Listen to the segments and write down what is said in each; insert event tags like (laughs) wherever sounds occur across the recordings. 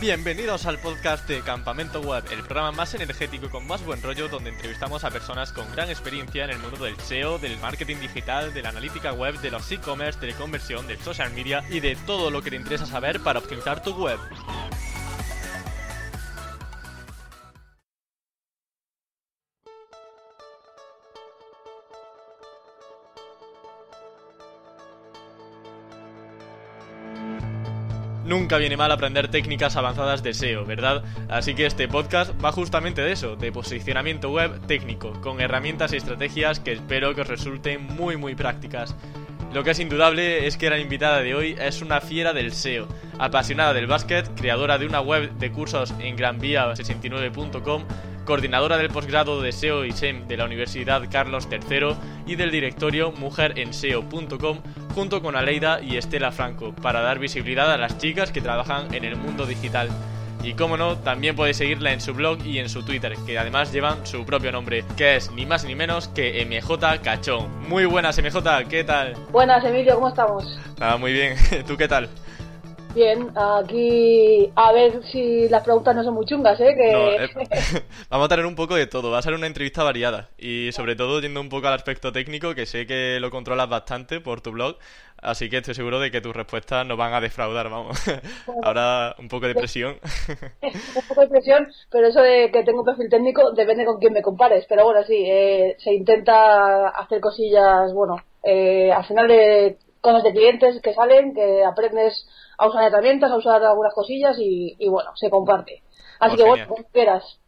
Bienvenidos al podcast de Campamento Web, el programa más energético y con más buen rollo donde entrevistamos a personas con gran experiencia en el mundo del SEO, del marketing digital, de la analítica web, de los e-commerce, de la conversión, del social media y de todo lo que te interesa saber para optimizar tu web. Nunca viene mal aprender técnicas avanzadas de SEO, ¿verdad? Así que este podcast va justamente de eso, de posicionamiento web técnico, con herramientas y estrategias que espero que os resulten muy muy prácticas. Lo que es indudable es que la invitada de hoy es una fiera del SEO, apasionada del básquet, creadora de una web de cursos en granvía69.com, coordinadora del posgrado de SEO y SEM de la Universidad Carlos III y del directorio mujerenseo.com, junto con Aleida y Estela Franco, para dar visibilidad a las chicas que trabajan en el mundo digital. Y como no, también podéis seguirla en su blog y en su Twitter, que además llevan su propio nombre, que es ni más ni menos que MJ Cachón. Muy buenas, MJ, ¿qué tal? Buenas, Emilio, ¿cómo estamos? Ah, muy bien, (laughs) ¿tú qué tal? Bien, aquí a ver si las preguntas no son muy chungas, ¿eh? Que... eh (laughs) (laughs) vamos a tener un poco de todo, va a ser una entrevista variada y sobre todo yendo un poco al aspecto técnico, que sé que lo controlas bastante por tu blog, así que estoy seguro de que tus respuestas no van a defraudar, vamos. Ahora un poco de presión. (laughs) un poco de presión, pero eso de que tengo perfil técnico depende con quién me compares, pero bueno, sí, eh, se intenta hacer cosillas, bueno, eh, al final de cosas de clientes que salen, que aprendes a usar herramientas, a usar algunas cosillas y, bueno, se comparte. Así pues que bueno, como quieras.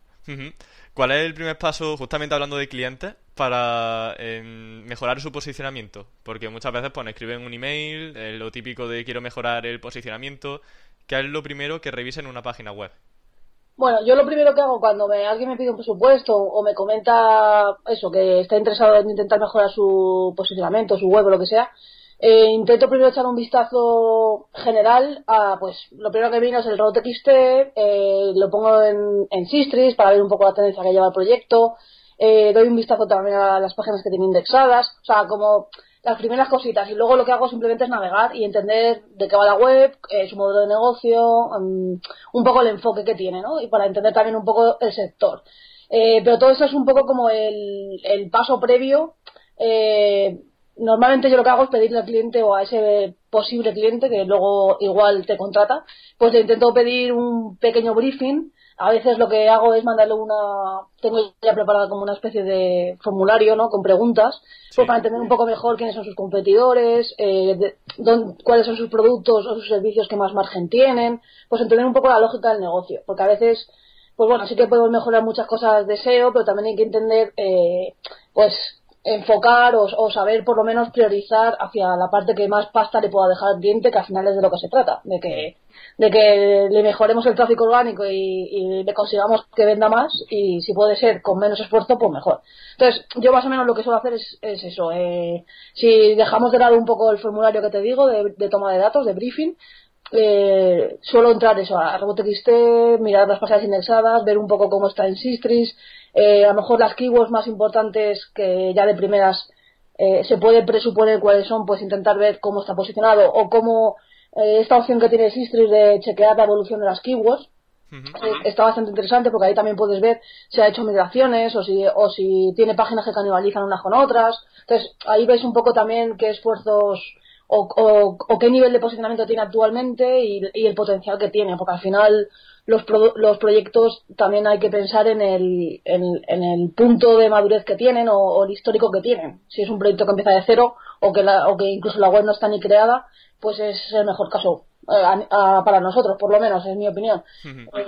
¿Cuál es el primer paso, justamente hablando de clientes, para em, mejorar su posicionamiento? Porque muchas veces pues, escriben un email, eh, lo típico de quiero mejorar el posicionamiento. ¿Qué es lo primero que revisen en una página web? Bueno, yo lo primero que hago cuando me, alguien me pide un presupuesto o me comenta eso, que está interesado en intentar mejorar su posicionamiento, su web o lo que sea, eh, intento primero echar un vistazo general a, pues, lo primero que viene es el route XT, eh, lo pongo en, en Sistris para ver un poco la tendencia que lleva el proyecto, eh, doy un vistazo también a las páginas que tiene indexadas, o sea, como las primeras cositas y luego lo que hago simplemente es navegar y entender de qué va la web, eh, su modelo de negocio, um, un poco el enfoque que tiene, ¿no? Y para entender también un poco el sector. Eh, pero todo eso es un poco como el, el paso previo eh, normalmente yo lo que hago es pedirle al cliente o a ese posible cliente que luego igual te contrata, pues le intento pedir un pequeño briefing. A veces lo que hago es mandarle una, tengo ya preparada como una especie de formulario, ¿no? Con preguntas, pues para entender un poco mejor quiénes son sus competidores, eh, cuáles son sus productos o sus servicios que más margen tienen, pues entender un poco la lógica del negocio, porque a veces pues bueno, sí que podemos mejorar muchas cosas de SEO, pero también hay que entender, eh, pues, enfocar o, saber por lo menos priorizar hacia la parte que más pasta le pueda dejar al cliente, que al final es de lo que se trata, de que, de que le mejoremos el tráfico orgánico y, le consigamos que venda más y si puede ser con menos esfuerzo, pues mejor. Entonces, yo más o menos lo que suelo hacer es, eso. Eh, si dejamos de lado un poco el formulario que te digo de, toma de datos, de briefing, eh, suelo entrar eso a RoboTXT, mirar las páginas indexadas, ver un poco cómo está en Sistris, eh, a lo mejor las keywords más importantes que ya de primeras eh, se puede presuponer cuáles son, pues intentar ver cómo está posicionado o cómo eh, esta opción que tiene Sistris de chequear la evolución de las keywords está bastante interesante porque ahí también puedes ver si ha hecho migraciones o si, o si tiene páginas que canibalizan unas con otras. Entonces ahí ves un poco también qué esfuerzos o, o, qué nivel de posicionamiento tiene actualmente y, y, el potencial que tiene, porque al final los, los proyectos también hay que pensar en el, en, el punto de madurez que tienen o, el histórico que tienen. Si es un proyecto que empieza de cero o que, la, o que incluso la web no está ni creada, pues es el mejor caso eh, para nosotros, por lo menos, es mi opinión.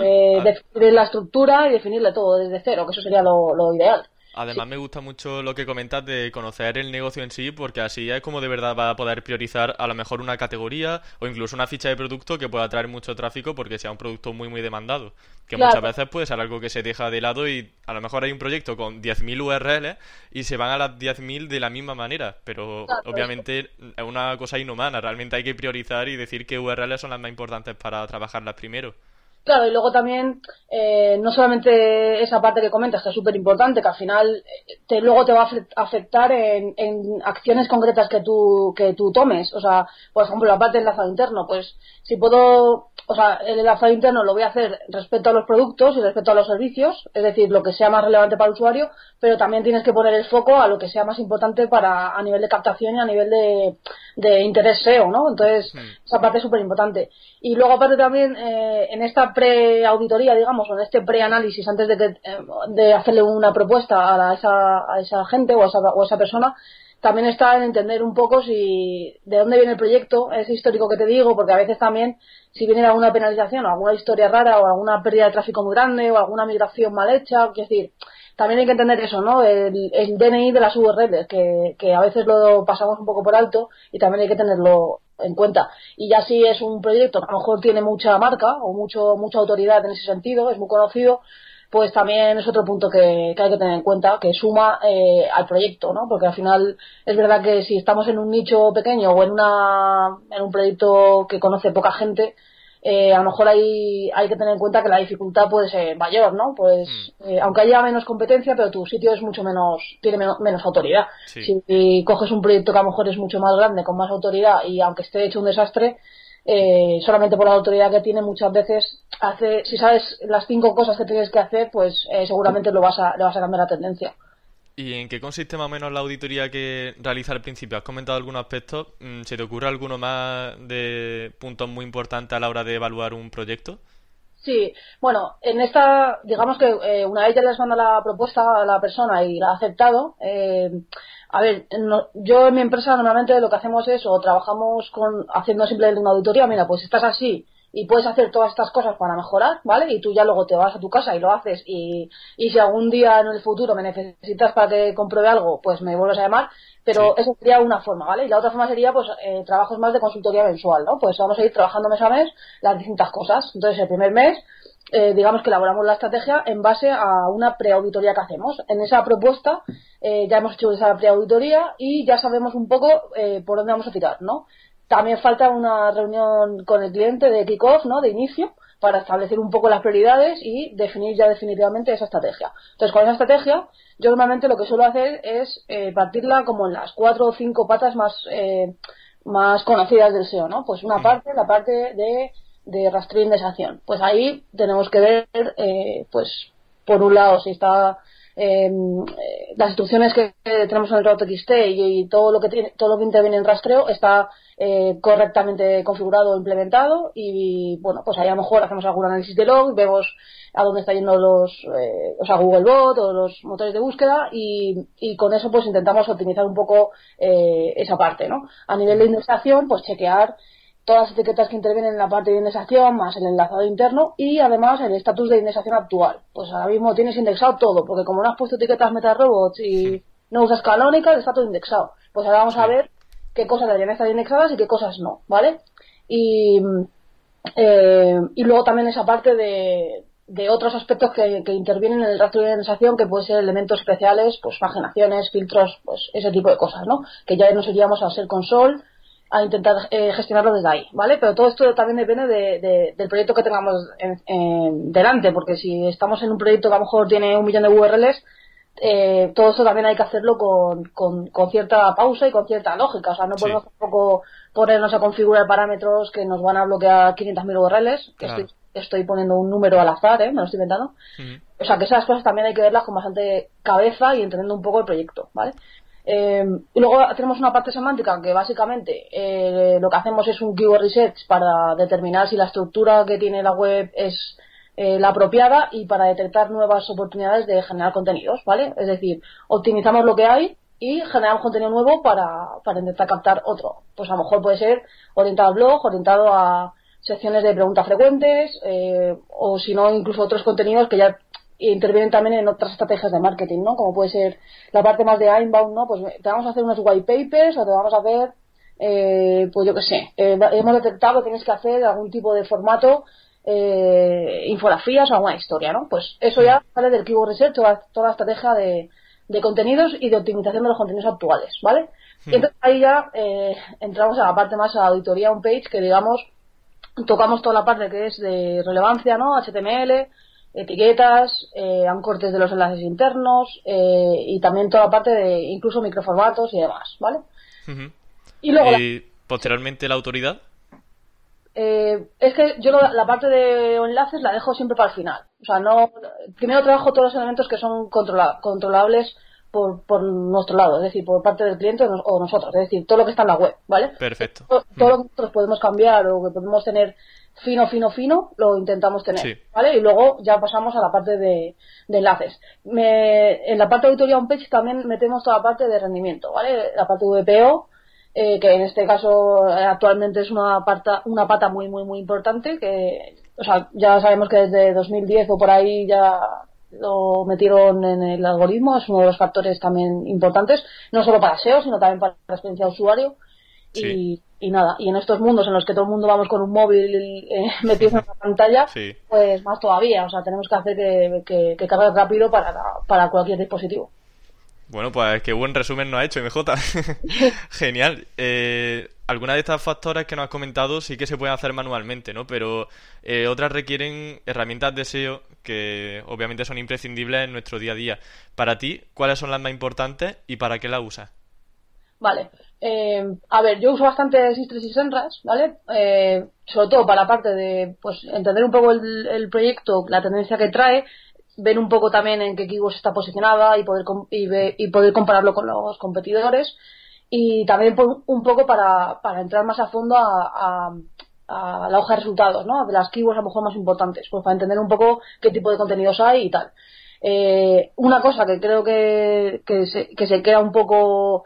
Eh, definir la estructura y definirle todo desde cero, que eso sería lo ideal. Además me gusta mucho lo que comentas de conocer el negocio en sí, porque así es como de verdad va a poder priorizar a lo mejor una categoría o incluso una ficha de producto que pueda atraer mucho tráfico porque sea un producto muy muy demandado. Que muchas veces puede ser algo que se deja de lado y a lo mejor hay un proyecto con 10.000 URLs y se van a las 10.000 de la misma manera, pero obviamente es una cosa inhumana, realmente hay que priorizar y decir qué URLs son las más importantes para trabajarlas primero. Claro, y luego también, eh, no solamente esa parte que comentas, que es súper importante, que al final eh, te, luego te va a afectar en, en, acciones concretas que tú, que tú tomes. O sea, por ejemplo, la parte del enlazado interno, pues si puedo, o sea, el enlazado interno lo voy a hacer respecto a los productos y respecto a los servicios, es decir, lo que sea más relevante para el usuario, pero también tienes que poner el foco a lo que sea más importante para a nivel de captación y a nivel de, de interés SEO, ¿no? Entonces, esa parte es súper importante. Y luego, aparte también, eh, en esta pre-auditoría, digamos, o en este pre-análisis, antes de, que, eh, de hacerle una propuesta a, esa, a esa gente o a esa, o a esa persona, también está en entender un poco si de dónde viene el proyecto, ese histórico que te digo, porque a veces también si viene alguna penalización o alguna historia rara o alguna pérdida de tráfico muy grande o alguna migración mal hecha, es decir, también hay que entender eso, ¿no? El, el DNI de las URLs, que, que a veces lo pasamos un poco por alto y también hay que tenerlo en cuenta. Y ya si es un proyecto que a lo mejor tiene mucha marca o mucho mucha autoridad en ese sentido, es muy conocido, pues también es otro punto que, hay que tener en cuenta, que suma eh, al proyecto, ¿no? Porque al final es verdad que si estamos en un nicho pequeño o en, una, en un proyecto que conoce poca gente, eh, a lo mejor hay, hay que tener en cuenta que la dificultad puede ser mayor, ¿no? Pues, mm. eh, aunque haya menos competencia, pero tu sitio es mucho menos, tiene menos, autoridad. Si, coges un proyecto que a lo mejor es mucho más grande, con más autoridad, y aunque esté hecho un desastre, eh, solamente por la autoridad que tiene, muchas veces hace, si sabes las cinco cosas que tienes que hacer, pues seguramente lo vas a, le vas a cambiar la tendencia. ¿Y en qué consiste más o menos la auditoría que realiza al principio? ¿Has comentado algunos aspectos? Mm, ¿Se te ocurre alguno más de puntos muy importantes a la hora de evaluar un proyecto? Sí, bueno, en esta, digamos que eh, una vez ya les manda la propuesta a la persona y la ha aceptado, eh, a ver, yo en mi empresa normalmente lo que hacemos es o trabajamos con haciendo simplemente una auditoría, mira, pues estás así, y puedes hacer todas estas cosas para mejorar, ¿vale? Y tú ya luego te vas a tu casa y lo haces y, y si algún día en el futuro me necesitas para que compruebe algo, pues me vuelves a llamar, pero eso sería una forma, ¿vale? Y la otra forma sería, pues, eh, trabajos más de consultoría mensual, ¿no? Pues vamos a ir trabajando mes a mes las distintas cosas. Entonces, el primer mes, eh, digamos que elaboramos la estrategia en base a una preauditoría que hacemos. En esa propuesta eh, ya hemos hecho esa preauditoría y ya sabemos un poco eh, por dónde vamos a tirar, ¿no? También falta una reunión con el cliente de kickoff, ¿no? De inicio, para establecer un poco las prioridades y definir ya definitivamente esa estrategia. Entonces, con esa estrategia, yo normalmente lo que suelo hacer es eh, partirla como en las cuatro o cinco patas más, eh, más conocidas del SEO, ¿no? Pues una parte, la parte de, de rastreo e indexación. Pues ahí tenemos que ver, eh, pues, por un lado, si está em, eh, las instrucciones que tenemos en el route XT y, y, todo lo que tiene, todo lo que interviene en rastreo está eh, correctamente configurado o implementado y bueno pues ahí a lo mejor hacemos algún análisis de log vemos a dónde está yendo los eh, o sea Googlebot o los motores de búsqueda y, y con eso pues intentamos optimizar un poco eh, esa parte no a nivel de indexación pues chequear todas las etiquetas que intervienen en la parte de indexación más el enlazado interno y además el estatus de indexación actual. Pues ahora mismo tienes indexado todo porque como no has puesto etiquetas MetaRobots y no usas canónica está todo indexado. Pues ahora vamos a ver qué cosas deberían estar indexadas y qué cosas no, ¿vale? Y, eh, y luego también esa parte de, de otros aspectos que, intervienen en el rastro de indexación, que pueden ser elementos especiales, pues paginaciones, filtros, pues ese tipo de cosas, ¿no? Que ya nos iríamos a ser console a intentar eh, gestionarlo desde ahí, ¿vale? Pero todo esto también depende de, del proyecto que tengamos en, delante, porque si estamos en un proyecto que a lo mejor tiene un millón de URLs, eh, todo eso también hay que hacerlo con, con, cierta pausa y con cierta lógica. O sea, no podemos tampoco ponernos a configurar parámetros que nos van a bloquear 500.000 URLs, que estoy, estoy, poniendo un número al azar, ¿eh? me lo estoy inventando. O sea, que esas cosas también hay que verlas con bastante cabeza y entendiendo un poco el proyecto, ¿vale? Eh, y luego tenemos una parte semántica que básicamente eh, lo que hacemos es un keyword research para determinar si la estructura que tiene la web es eh, la apropiada y para detectar nuevas oportunidades de generar contenidos, ¿vale? Es decir, optimizamos lo que hay y generamos contenido nuevo para, para intentar captar otro. Pues a lo mejor puede ser orientado al blog, orientado a secciones de preguntas frecuentes eh, o si no incluso otros contenidos que ya intervienen también en otras estrategias de marketing, ¿no? Como puede ser la parte más de inbound, ¿no? Pues te vamos a hacer unos white papers o te vamos a hacer, eh, pues yo qué sé, hemos detectado que tienes que hacer algún tipo de formato eh, infografías o alguna historia, ¿no? Pues eso ya sale del Keyword Research, toda, toda la estrategia de, de, contenidos y de optimización de los contenidos actuales, ¿vale? Y entonces ahí ya eh, entramos a la parte más a auditoría on page, que digamos tocamos toda la parte que es de relevancia, ¿no? HTML, etiquetas, eh, ancortes de los enlaces internos eh, y también toda la parte de incluso microformatos y demás, ¿vale? Y luego... ¿Y posteriormente la autoridad? Eh, es que yo la parte de enlaces la dejo siempre para el final. O sea, no primero trabajo todos los elementos que son controlables por, por, nuestro lado, es decir, por parte del cliente o nosotros, es decir, todo lo que está en la web, ¿vale? Perfecto. Todo, lo que nosotros podemos cambiar o que podemos tener fino, fino, fino, lo intentamos tener, ¿vale? Y luego ya pasamos a la parte de, enlaces. en la parte de auditoría on page también metemos toda la parte de rendimiento, ¿vale? La parte de VPO, eh, que en este caso eh, actualmente es una pata, una pata muy, muy, muy importante, que, o sea, ya sabemos que desde 2010 o por ahí ya lo metieron en el algoritmo, es uno de los factores también importantes, no solo para SEO, sino también para la experiencia de usuario. Y, nada, y en estos mundos en los que todo el mundo vamos con un móvil eh, (laughs) metido en la pantalla, pues más todavía, o sea, tenemos que hacer que, que, cargue rápido para, para cualquier dispositivo. Bueno, pues qué buen resumen nos ha hecho MJ. (laughs) Genial. Eh, algunas de estas factores que nos has comentado sí que se pueden hacer manualmente, ¿no? Pero eh, otras requieren herramientas de SEO que obviamente son imprescindibles en nuestro día a día. Para ti, ¿cuáles son las más importantes y para qué las usas? Vale. Eh, a ver, yo uso bastante Sistres y Senras, ¿vale? sobre todo para la parte de pues entender un poco el, el, proyecto, la tendencia que trae ver un poco también en qué keywords está posicionada y poder, y, poder compararlo con los competidores y también un poco para, para entrar más a fondo a, a, la hoja de resultados, ¿no? De las keywords a lo mejor más importantes, pues para entender un poco qué tipo de contenidos hay y tal. Eh, una cosa que creo que, que, se, que se queda un poco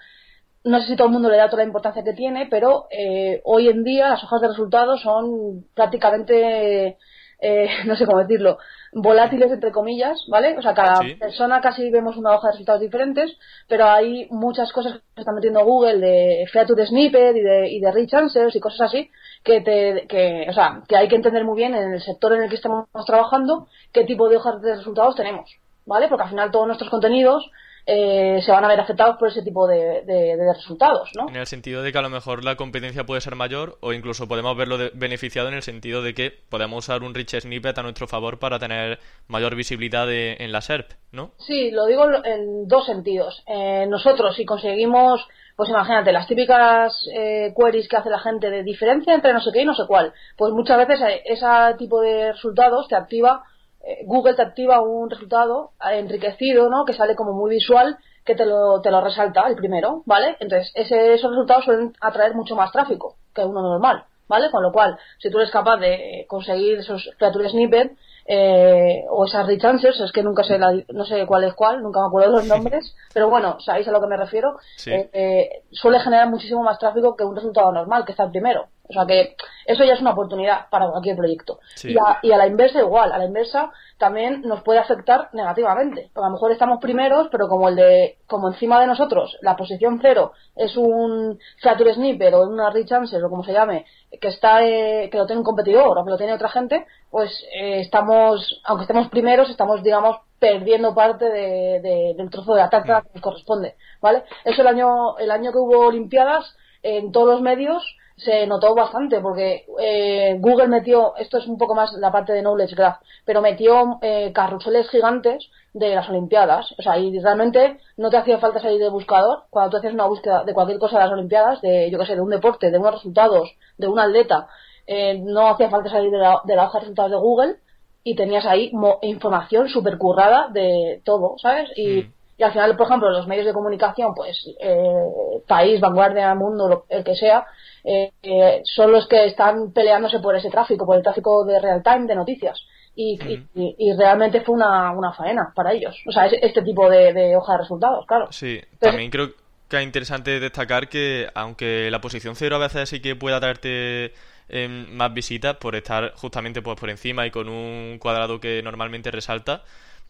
no sé si todo el mundo le da toda la importancia que tiene, pero eh, hoy en día las hojas de resultados son prácticamente, eh, (laughs) no sé cómo decirlo, volátiles entre comillas, ¿vale? O sea, cada persona casi vemos una hoja de resultados diferentes, pero hay muchas cosas que se están metiendo Google de feature snippet y de, y de rich answers y cosas así que te, que, o sea, que hay que entender muy bien en el sector en el que estamos trabajando qué tipo de hojas de resultados tenemos, ¿vale? Porque al final todos nuestros contenidos eh, se van a ver afectados por ese tipo de, resultados, ¿no? En el sentido de que a lo mejor la competencia puede ser mayor o incluso podemos verlo beneficiado en el sentido de que podemos usar un rich snippet a nuestro favor para tener mayor visibilidad en la SERP, ¿no? Sí, lo digo en dos sentidos. Eh, nosotros, si conseguimos, pues imagínate, las típicas eh, queries que hace la gente de diferencia entre no sé qué y no sé cuál, pues muchas veces ese tipo de resultados te activa eh, Google te activa un resultado enriquecido, ¿no? Que sale como muy visual, que te lo, te lo resalta el primero, ¿vale? Entonces, ese, esos resultados suelen atraer mucho más tráfico que uno normal, ¿vale? Con lo cual, si tú eres capaz de conseguir esos creature snippet, eh, o esas rich answers, es que nunca sé, no sé cuál es cuál, nunca me acuerdo los (laughs) nombres, pero bueno, sabéis a lo que me refiero, eh, suele generar muchísimo más tráfico que un resultado normal, que está el primero. O sea que eso ya es una oportunidad para cualquier proyecto. Y, a, y, a, la inversa igual, a la inversa también nos puede afectar negativamente. Porque a lo mejor estamos primeros, pero como el de, como encima de nosotros la posición cero es un feature snippet o una rich answer o como se llame, que está, eh, que lo tiene un competidor o que lo tiene otra gente, pues eh, estamos, aunque estemos primeros, estamos, digamos, perdiendo parte de, del trozo de la tarta que nos corresponde, ¿vale? Eso el año, el año que hubo Olimpiadas, en todos los medios, se notó bastante porque eh, Google metió, esto es un poco más la parte de Knowledge Graph, pero metió eh, carruseles gigantes de las Olimpiadas. O sea, y realmente no te hacía falta salir de buscador cuando tú hacías una búsqueda de cualquier cosa de las Olimpiadas, de yo que sé, de un deporte, de unos resultados, de un atleta. Eh, no hacía falta salir de la, de la hoja de resultados de Google y tenías ahí información súper currada de todo, ¿sabes? Y, mm. y, al final, por ejemplo, los medios de comunicación, pues, eh, país, vanguardia, mundo, el que sea, eh, eh, son los que están peleándose por ese tráfico, por el tráfico de real time, de noticias. Y, y, realmente fue una, una, faena para ellos. O sea, este tipo de, hoja de resultados, claro. Sí, también creo que es interesante destacar que, aunque la posición cero a veces sí que pueda traerte em, más visitas por estar justamente pues, por encima y con un cuadrado que normalmente resalta,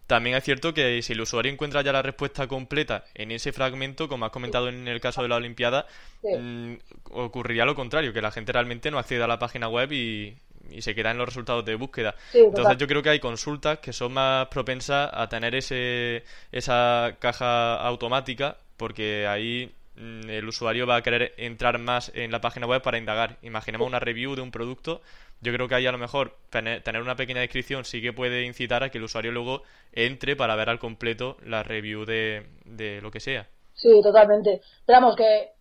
también es cierto que si el usuario encuentra ya la respuesta completa en ese fragmento, como has comentado en el caso de la Olimpiada, mm, ocurriría lo contrario, que la gente realmente no accede a la página web y, se queda en los resultados de búsqueda. Entonces yo creo que hay consultas que son más propensas a tener ese, esa caja automática, porque ahí mm, el usuario va a querer entrar más en la página web para indagar. Imaginemos una review de un producto, yo creo que ahí a lo mejor tener una pequeña descripción sí que puede incitar a que el usuario luego entre para ver al completo la review de, de lo que sea. Sí, totalmente. Esperamos que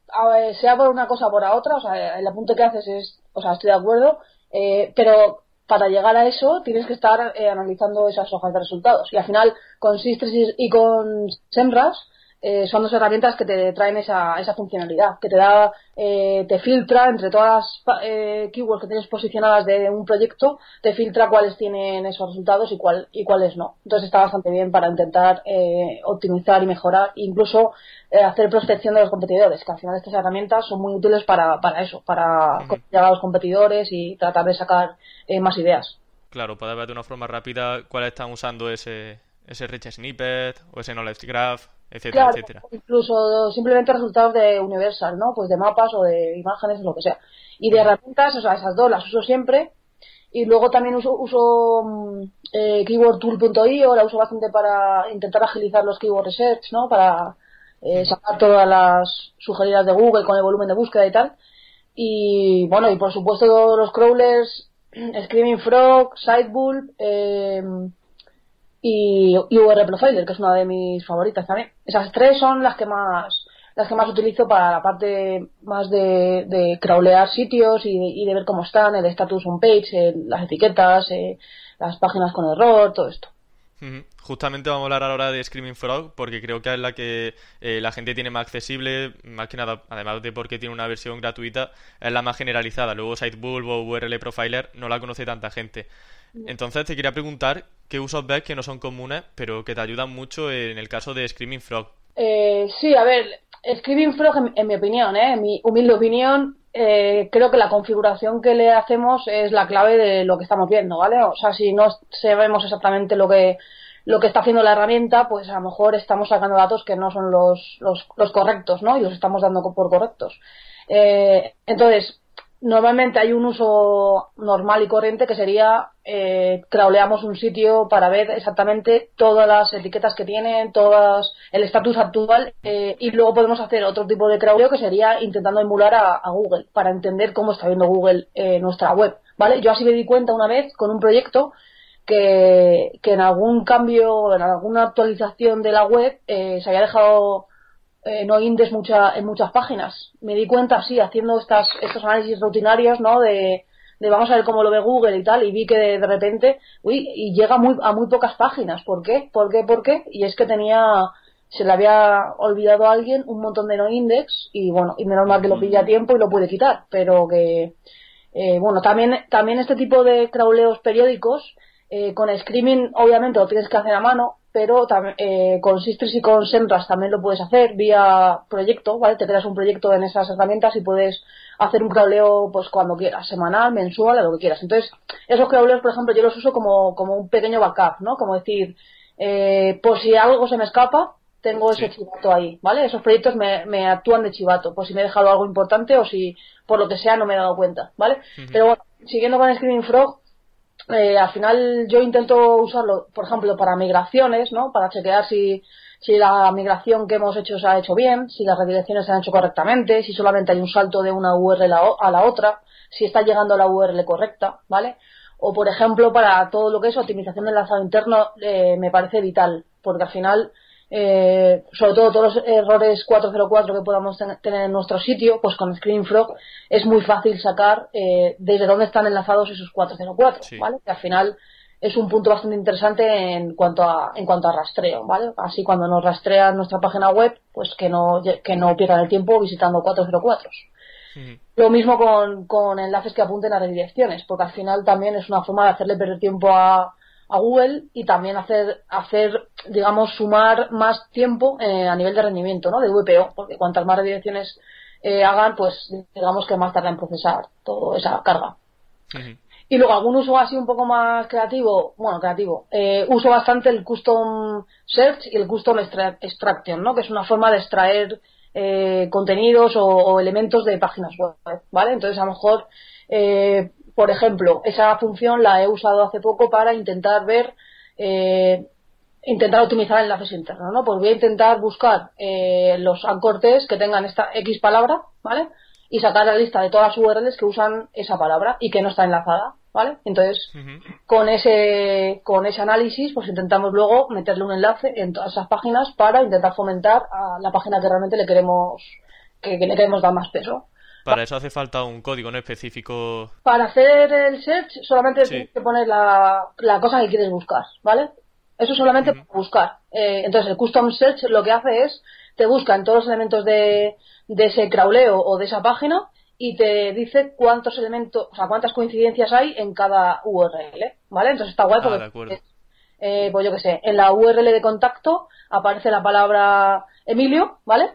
sea por una cosa o por otra, o sea, el apunte que haces es, o sea, estoy de acuerdo, eh, pero para llegar a eso tienes que estar eh, analizando esas hojas de resultados. Y al final, con Sisters y con Semras, eh, son dos herramientas que te traen esa, esa funcionalidad, que te da, eh, te filtra entre todas las eh, keywords que tienes posicionadas de un proyecto, te filtra cuáles tienen esos resultados y, cuál, y cuáles no. Entonces está bastante bien para intentar optimizar y mejorar, incluso hacer prospección de los competidores, que al final estas herramientas son muy útiles para, para eso, para llegar a los competidores y tratar de sacar más ideas. Claro, para ver de una forma rápida cuáles están usando ese, ese rich snippet o ese knowledge graph etcétera, etcétera. Incluso simplemente resultados de Universal, ¿no? Pues de mapas o de imágenes, o lo que sea. Y de herramientas, o sea, esas dos las uso siempre. Y luego también uso, uso mm, eh, keywordtool.io, la uso bastante para intentar agilizar los keyword research, ¿no? Para eh, sacar todas las sugeridas de Google con el volumen de búsqueda y tal. Y bueno, y por supuesto los crawlers, (clears throat) Screaming Frog, Sidebull, eh, y, UR Profiler, que es una de mis favoritas también. Esas tres son las que más las que más utilizo para la parte más de, de crawlear sitios y de, ver cómo están, el status on page, las etiquetas, eh, las páginas con error, todo esto. Justamente vamos a hablar ahora de Screaming Frog porque creo que es la que eh, la gente tiene más accesible, más que nada, además de porque tiene una versión gratuita, es la más generalizada. Luego Sitebulb o URL Profiler no la conoce tanta gente. Entonces te quería preguntar qué usos ves que no son comunes, pero que te ayudan mucho en el caso de Screaming Frog. Eh, sí, a ver, Screaming Frog, en, mi opinión, ¿eh? en mi humilde opinión, eh, creo que la configuración que le hacemos es la clave de lo que estamos viendo, ¿vale? O sea, si no sabemos exactamente lo que lo que está haciendo la herramienta, pues a lo mejor estamos sacando datos que no son los, los, los correctos, ¿no? Y los estamos dando por correctos. Eh, entonces, Normalmente hay un uso normal y corriente que sería eh, crawleamos un sitio para ver exactamente todas las etiquetas que tienen, todas el estatus actual eh, y luego podemos hacer otro tipo de crawleo que sería intentando emular a, Google para entender cómo está viendo Google eh, nuestra web, ¿vale? Yo así me di cuenta una vez con un proyecto que, que en algún cambio, en alguna actualización de la web eh, se había dejado eh, no indes mucha, en muchas páginas. Me di cuenta, sí, haciendo estas, estos análisis rutinarios, ¿no? De, de vamos a ver cómo lo ve Google y tal, y vi que de, repente, uy, y llega muy, a muy pocas páginas. ¿Por qué? ¿Por qué? ¿Por qué? Y es que tenía, se le había olvidado a alguien un montón de no index, y bueno, y menos mal que lo pillé a tiempo y lo pude quitar, pero que, eh, bueno, también, también este tipo de crawleos periódicos, eh, con Screaming obviamente lo tienes que hacer a mano, pero eh, con Sisters y con Semras también lo puedes hacer vía proyecto, ¿vale? Te creas un proyecto en esas herramientas y puedes hacer un crawleo pues cuando quieras, semanal, mensual, lo que quieras. Entonces, esos crawleos, por ejemplo, yo los uso como, como un pequeño backup, ¿no? Como decir, eh, por si algo se me escapa, tengo ese chivato ahí, ¿vale? Esos proyectos me, me, actúan de chivato, por si me he dejado algo importante o si por lo que sea no me he dado cuenta, ¿vale? Pero bueno, siguiendo con Screaming Frog, eh, al final yo intento usarlo, por ejemplo, para migraciones, ¿no? Para chequear si, si la migración que hemos hecho se ha hecho bien, si las redirecciones se han hecho correctamente, si solamente hay un salto de una URL a la otra, si está llegando a la URL correcta, ¿vale? O, por ejemplo, para todo lo que es optimización del enlazado interno, eh, me parece vital, porque al final eh, sobre todo todos los errores 404 que podamos tener en nuestro sitio, pues con ScreenFrog es muy fácil sacar eh, desde dónde están enlazados esos 404, ¿vale? Que al final es un punto bastante interesante en cuanto a en cuanto a rastreo, ¿vale? Así cuando nos rastrean nuestra página web, pues que no que no pierdan el tiempo visitando 404. Lo mismo con, con enlaces que apunten a redirecciones, porque al final también es una forma de hacerle perder tiempo a, a Google y también hacer, hacer digamos, sumar más tiempo eh, a nivel de rendimiento, ¿no? De VPO, porque cuantas más redirecciones eh, hagan, pues digamos que más tarda en procesar toda esa carga. Y luego algún uso así un poco más creativo, bueno, creativo, eh, uso bastante el custom search y el custom extraction, ¿no? Que es una forma de extraer contenidos o, o, elementos de páginas web, ¿vale? Entonces a lo mejor eh, por ejemplo, esa función la he usado hace poco para intentar ver, eh, intentar optimizar enlaces internos, ¿no? Pues voy a intentar buscar eh, los ancortes que tengan esta X palabra, ¿vale? y sacar la lista de todas las URLs que usan esa palabra y que no está enlazada, ¿vale? Entonces, con ese con ese análisis, pues intentamos luego meterle un enlace en todas esas páginas para intentar fomentar a la página que realmente le queremos que, le queremos dar más peso. Para eso hace falta un código no específico. Para hacer el search solamente tienes que poner la, la, cosa que quieres buscar, ¿vale? Eso solamente para buscar. Eh, entonces el custom search lo que hace es te busca en todos los elementos de, de ese crawleo o de esa página y te dice cuántos elementos, o sea, cuántas coincidencias hay en cada URL, ¿vale? Entonces está guay ah, porque, eh, pues yo qué sé, en la URL de contacto aparece la palabra Emilio, ¿vale?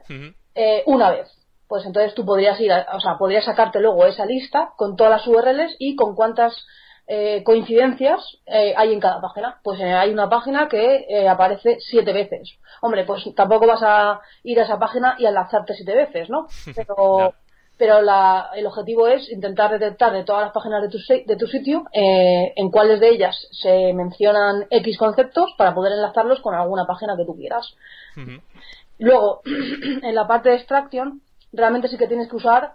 eh, una vez. Pues entonces tú podrías ir, o sea, podrías sacarte luego esa lista con todas las URLs y con cuántas eh, coincidencias eh, hay en cada página. Pues eh, hay una página que aparece siete veces. Hombre, pues tampoco vas a ir a esa página y enlazarte siete veces, ¿no? (laughs) Pero, pero el objetivo es intentar detectar de todas las páginas de tu, de tu sitio en cuáles de ellas se mencionan X conceptos para poder enlazarlos con alguna página que tú quieras. Luego, (clears throat) en la parte de extraction, realmente sí que tienes que usar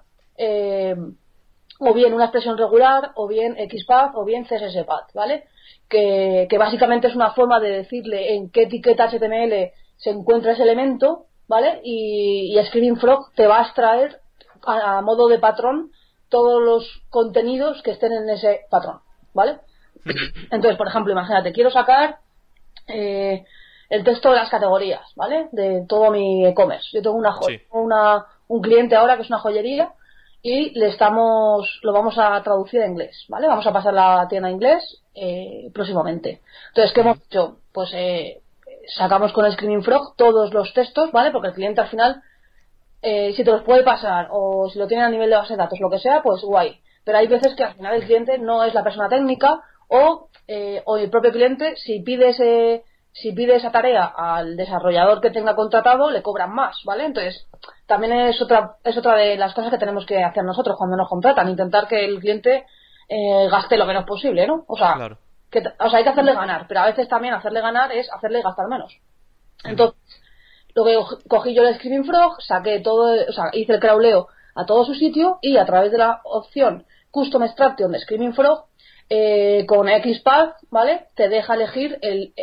o bien una expresión regular, o bien XPath, o bien CSSPath, ¿vale? Que, básicamente es una forma de decirle en qué etiqueta HTML se encuentra ese elemento, ¿vale? Y, Screaming Frog te va a extraer a, modo de patrón todos los contenidos que estén en ese patrón, ¿vale? Entonces, por ejemplo, imagínate, quiero sacar eh, el texto de las categorías, ¿vale? De todo mi e-commerce. Yo tengo una, una, un cliente ahora que es una joyería y le estamos, lo vamos a traducir a inglés, ¿vale? Vamos a pasar la tienda a inglés eh, próximamente. Entonces, ¿qué hemos hecho? Pues eh, sacamos con Screaming Frog todos los textos, ¿vale? Porque el cliente al final, eh, si te los puede pasar o si lo tiene a nivel de base de datos, lo que sea, pues guay. Pero hay veces que al final el cliente no es la persona técnica o, o el propio cliente, si pide ese si pide esa tarea al desarrollador que tenga contratado, le cobran más, ¿vale? Entonces, también es otra, es otra de las cosas que tenemos que hacer nosotros cuando nos contratan, intentar que el cliente eh, gaste lo menos posible, ¿no? O sea, que, o sea, hay que hacerle ganar, pero a veces también hacerle ganar es hacerle gastar menos. Entonces, lo que cogí yo el Screaming Frog, saqué todo, o sea, hice el crawleo a todo su sitio y a través de la opción Custom Extraction de Screaming Frog eh, con XPath, ¿vale? Te deja elegir el,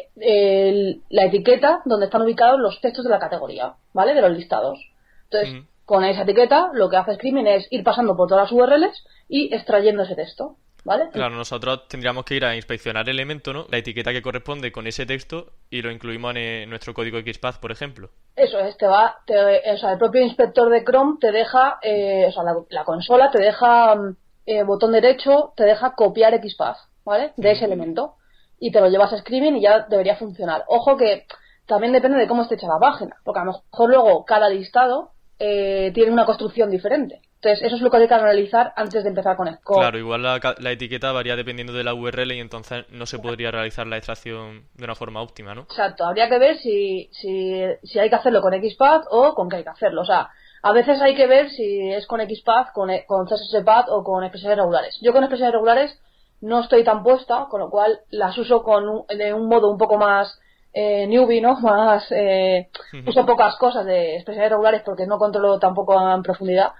la etiqueta donde están ubicados los textos de la categoría, ¿vale? De los listados. Entonces, con esa etiqueta, lo que hace Screaming es ir pasando por todas las URLs y extrayendo ese texto, ¿vale? Claro, nosotros tendríamos que ir a inspeccionar el elemento, ¿no? La etiqueta que corresponde con ese texto y lo incluimos en, nuestro código XPath, por ejemplo. Eso es, te va, o sea, el propio inspector de Chrome te deja, eh, o sea, la consola te deja mm, eh, botón derecho te deja copiar XPath, ¿vale? De ese elemento. Y te lo llevas a Screaming y ya debería funcionar. Ojo que también depende de cómo esté hecha la página, porque a lo mejor luego cada listado eh, tiene una construcción diferente. Entonces, eso es lo que hay que analizar antes de empezar con esto. Claro, igual la, etiqueta varía dependiendo de la URL y entonces no se podría realizar la extracción de una forma óptima, ¿no? Exacto, habría que ver si, si, si hay que hacerlo con XPath o con qué hay que hacerlo. O sea, a veces hay que ver si es con XPath, con, e, con CSSPath o con expresiones regulares. Yo con expresiones regulares no estoy tan puesta, con lo cual las uso con un, de un modo un poco más eh, newbie, ¿no? (laughs) Más, eh, uso pocas cosas de expresiones regulares porque no controlo tampoco en profundidad.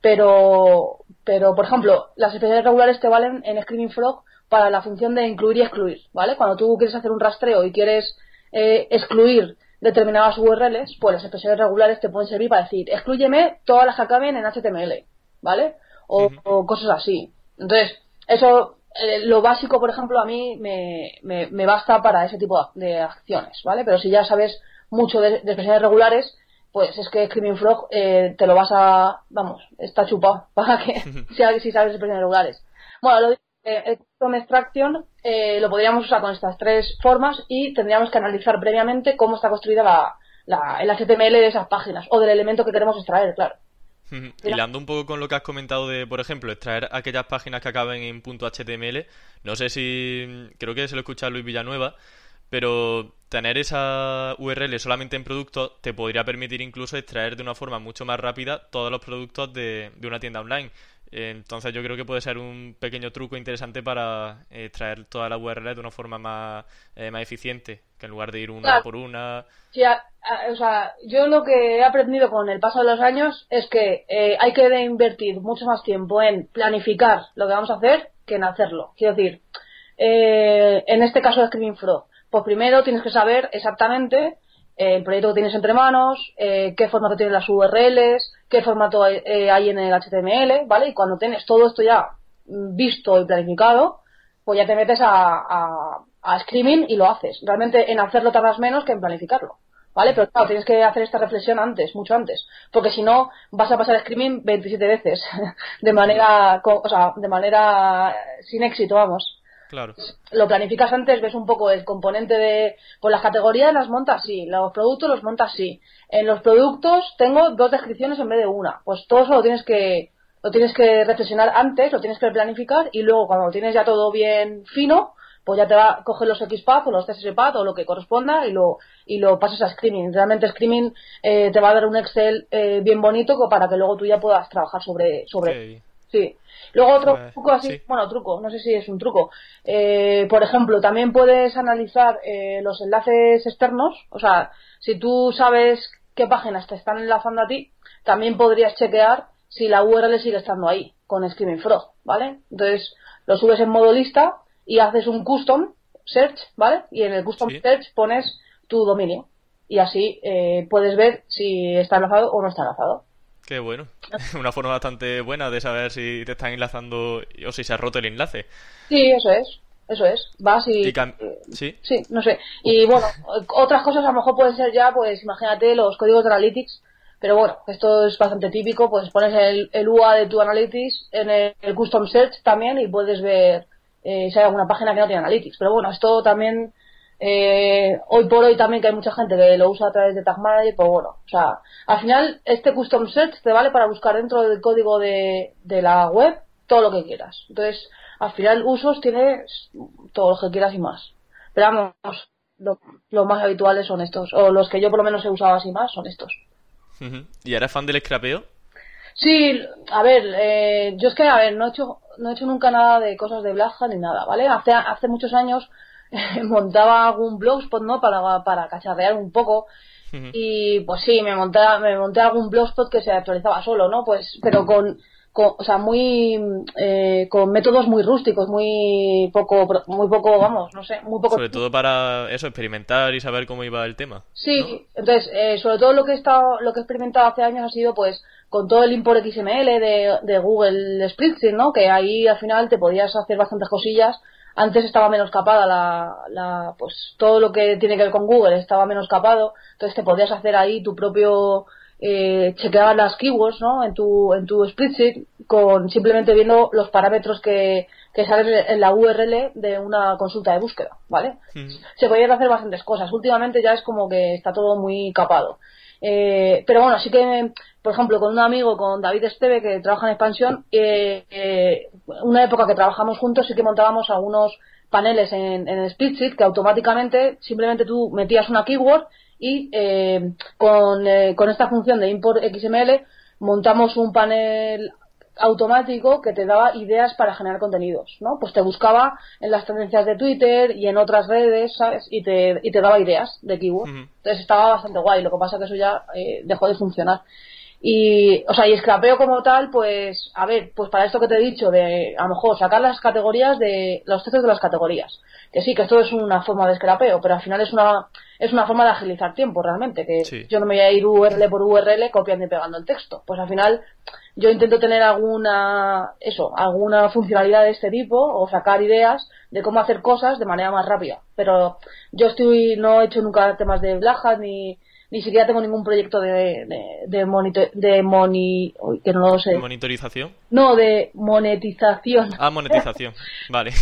Pero, pero, por ejemplo, las expresiones regulares te valen en Screaming Frog para la función de incluir y excluir, ¿vale? Cuando tú quieres hacer un rastreo y quieres eh, excluir determinadas URLs, pues las expresiones regulares te pueden servir para decir, excluyeme todas las que acaben en HTML, ¿vale? O, cosas así. Entonces, eso, eh, lo básico, por ejemplo, a mí me, me, basta para ese tipo de acciones, ¿vale? Pero si ya sabes mucho de, expresiones regulares, pues es que Screaming Frog eh, te lo vas a, vamos, está chupado (laughs) para que (laughs) si, si sabes expresiones regulares. Bueno, lo eh, Extraction eh, lo podríamos usar con estas tres formas y tendríamos que analizar previamente cómo está construida la, el HTML de esas páginas o del elemento que queremos extraer, claro. Hilando un poco con lo que has comentado de, por ejemplo, extraer aquellas páginas que acaben en .html, no sé si, creo que se lo escucha Luis Villanueva, pero tener esa URL solamente en productos te podría permitir incluso extraer de una forma mucho más rápida todos los productos de, de una tienda online. Entonces yo creo que puede ser un pequeño truco interesante para extraer toda la URL de una forma más, más eficiente, que en lugar de ir una por una. Sí, o sea, yo lo que he aprendido con el paso de los años es que hay que invertir mucho más tiempo en planificar lo que vamos a hacer que en hacerlo. Quiero decir, en este caso de Screaming Frog, pues primero tienes que saber exactamente eh, el proyecto que tienes entre manos, eh, qué formato tienen las URLs, qué formato eh, hay en el HTML, ¿vale? Y cuando tienes todo esto ya visto y planificado, pues ya te metes a, a, a Screaming y lo haces. Realmente en hacerlo tardas menos que en planificarlo. ¿Vale? Pero claro, tienes que hacer esta reflexión antes, mucho antes. Porque si no, vas a pasar Screaming 27 veces. (laughs) de manera, o sea, de manera sin éxito, vamos. Claro. Lo planificas antes, ves un poco el componente de. Pues las categorías las montas sí, los productos los montas sí. En los productos tengo dos descripciones en vez de una. Pues todo eso lo tienes que lo tienes que reflexionar antes, lo tienes que planificar y luego cuando lo tienes ya todo bien fino, pues ya te va a coger los XPath o los CSSPath o lo que corresponda y lo y lo pasas a Screaming. Realmente Screaming eh, te va a dar un Excel eh, bien bonito para que luego tú ya puedas trabajar sobre sobre. Sí. Luego otro pues, truco así, bueno, truco, no sé si es un truco. Eh, por ejemplo, también puedes analizar eh, los enlaces externos, o sea, si tú sabes qué páginas te están enlazando a ti, también podrías chequear si la URL sigue estando ahí con Screaming Frog, ¿vale? Entonces lo subes en modo lista y haces un custom search, ¿vale? Y en el custom search pones tu dominio y así eh, puedes ver si está enlazado o no está enlazado. Qué bueno. (laughs) Una forma bastante buena de saber si te están enlazando o si se ha roto el enlace. Sí, eso es. Eso es. Vas y. ¿Sí? Sí, no sé. Y bueno, otras cosas a lo mejor pueden ser ya, pues imagínate los códigos de Analytics. Pero bueno, esto es bastante típico. Pues pones el, el UA de tu Analytics en el, Custom Search también y puedes ver eh, si hay alguna página que no tiene Analytics. Pero bueno, esto también eh, hoy por hoy también que hay mucha gente que lo usa a través de Tag Manager, pues bueno, o sea, al final este custom search te vale para buscar dentro del código de, la web todo lo que quieras. Entonces, al final usos tienes todo lo que quieras y más. Pero vamos, los más habituales son estos, o los que yo por lo menos he usado así más son estos. ¿Y eres fan del scrapeo? Sí, a ver, eh, yo es que, a ver, no he hecho, no he hecho nunca nada de cosas de Blaja ni nada, ¿vale? Hace, hace muchos años (laughs) montaba algún blogspot, ¿no? Para, para cacharrear un poco. Y pues sí, me monté, me monté algún blogspot que se actualizaba solo, ¿no? Pues, pero con, o sea, muy, eh, con métodos muy rústicos, muy poco, muy poco, vamos, no sé, muy poco. Sobre todo para eso, experimentar y saber cómo iba el tema. Sí, entonces, eh, sobre todo lo que he estado, lo que he experimentado hace años ha sido, pues, con todo el import XML de, de Google Spreadsheet, ¿no? Que ahí al final te podías hacer bastantes cosillas antes estaba menos capada la, la, pues todo lo que tiene que ver con Google estaba menos capado entonces te podías hacer ahí tu propio eh, chequear las keywords ¿no? en tu en tu spreadsheet con simplemente viendo los parámetros que, que salen en la URL de una consulta de búsqueda vale se podían hacer bastantes cosas. Últimamente ya es como que está todo muy capado eh, pero bueno, sí que, por ejemplo, con un amigo, con David Esteve, que trabaja en expansión, eh, eh, una época que trabajamos juntos sí que montábamos algunos paneles en, en Spreadsheet que automáticamente simplemente tú metías una keyword y eh, con, eh, con esta función de import XML montamos un panel automático que te daba ideas para generar contenidos, ¿no? Pues te buscaba en las tendencias de Twitter y en otras redes, ¿sabes? Y te, y te daba ideas de keywords. Entonces estaba bastante guay, lo que pasa es que eso ya eh, dejó de funcionar. Y, o sea, y scrapeo como tal, pues, a ver, pues para esto que te he dicho, de a lo mejor sacar las categorías de, los textos de las categorías. Que sí, que esto es una forma de scrapeo, pero al final es una, es una forma de agilizar tiempo realmente, que yo no me voy a ir URL por URL copiando y pegando el texto. Pues al final, yo intento tener alguna, eso, alguna funcionalidad de este tipo, o sacar ideas de cómo hacer cosas de manera más rápida. Pero yo estoy, no he hecho nunca temas de Black ni, ni siquiera tengo ningún proyecto de de, de, monitor, de moni, que no lo sé. monitorización? No, de monetización. Ah, monetización. (laughs) vale.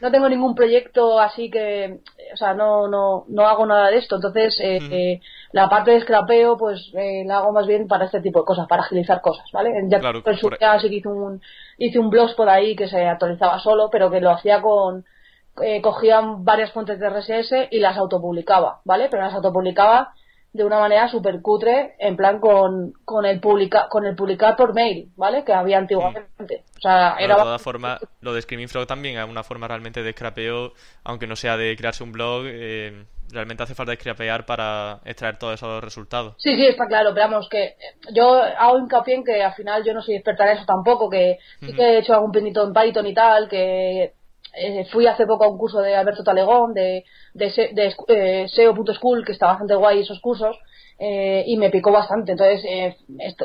No, tengo ningún proyecto así que, o sea, no no no hago nada de esto. Entonces, eh, eh, la parte de scrapeo, pues eh, la hago más bien para este tipo de cosas, para agilizar cosas, ¿vale? Ya claro, por... sí que hice un hice un blog por ahí que se actualizaba solo, pero que lo hacía con eh, cogían varias fuentes de RSS y las autopublicaba, ¿vale? Pero las autopublicaba de una manera súper cutre, en plan con, con, el publica, con el publicar por mail, ¿vale? Que había antiguamente. O sea, era... De todas formas, lo de Screaming Frog también es una forma realmente de scrapeo, aunque no sea de crearse un blog, eh, realmente hace falta scrapear para extraer todos esos resultados. Sí, sí, está claro, pero vamos, que yo hago hincapié en que al final yo no soy experta en eso tampoco, que sí que he hecho algún pinito en Python y tal, que eh, fui hace poco a un curso de Alberto Talegón de, de, de, eh, SEO.school, que está bastante guay esos cursos, eh, y me picó bastante. Entonces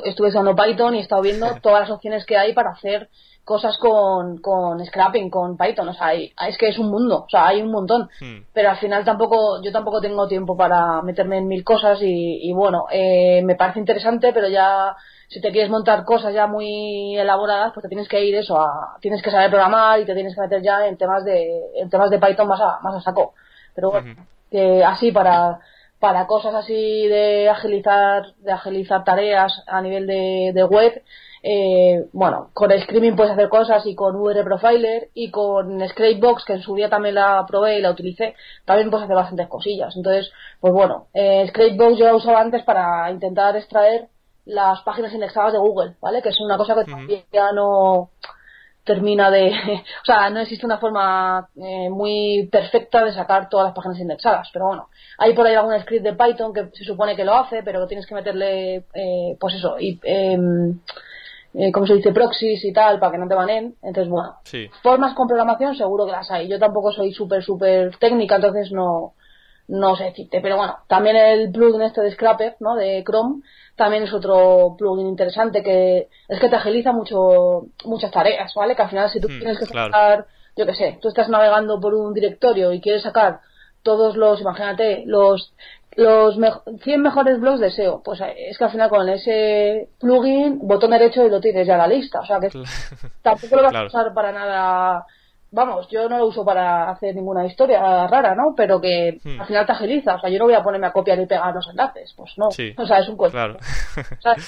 estuve usando Python y he estado viendo todas las opciones que hay para hacer cosas con, con scrapping, con Python. O sea, es que es un mundo, o sea, hay un montón. Hmm. Pero al final tampoco, yo tampoco tengo tiempo para meterme en mil cosas y, y bueno, me parece interesante, pero ya si te quieres montar cosas ya muy elaboradas, pues te tienes que ir eso, a, tienes que saber programar y te tienes que meter ya en temas de, en temas de Python más a, más a saco. Pero bueno, que así para, para cosas así de agilizar, de agilizar tareas a nivel de, de web, eh, bueno, con Screaming puedes hacer cosas y con VR Profiler y con Scrapebox, que en su día también la probé y la utilicé, también puedes hacer bastantes cosillas. Entonces, pues bueno, eh, Scrapebox yo la usaba antes para intentar extraer las páginas indexadas de Google, ¿vale? Que es una cosa que todavía no termina de... (laughs) o sea, no existe una forma eh, muy perfecta de sacar todas las páginas indexadas, pero bueno, hay por ahí algún script de Python que se supone que lo hace, pero tienes que meterle, eh, pues eso, y... Em, eh, como se dice, proxies y tal, para que no te banen. Entonces, bueno, formas con programación seguro que las hay. Yo tampoco soy súper, súper técnica, entonces no, no sé decirte. Pero bueno, también el plugin este de Scrapper, ¿no? De Chrome, también es otro plugin interesante que es que te agiliza mucho muchas tareas, ¿vale? Que al final si tú hmm, tienes que sacar, yo qué sé, tú estás navegando por un directorio y quieres sacar todos los, imagínate, los los 100 mejores blogs de SEO, pues eh, es que al final con ese plugin, botón derecho y lo tienes ya la lista, o sea que tampoco lo vas a (laughs) usar para nada vamos, yo no lo uso para hacer ninguna historia rara, ¿no? Pero que hmm. al final te agiliza. O sea, yo no voy a ponerme a copiar y pegar los enlaces. Pues no. O sea, es un cuento. Claro. (laughs)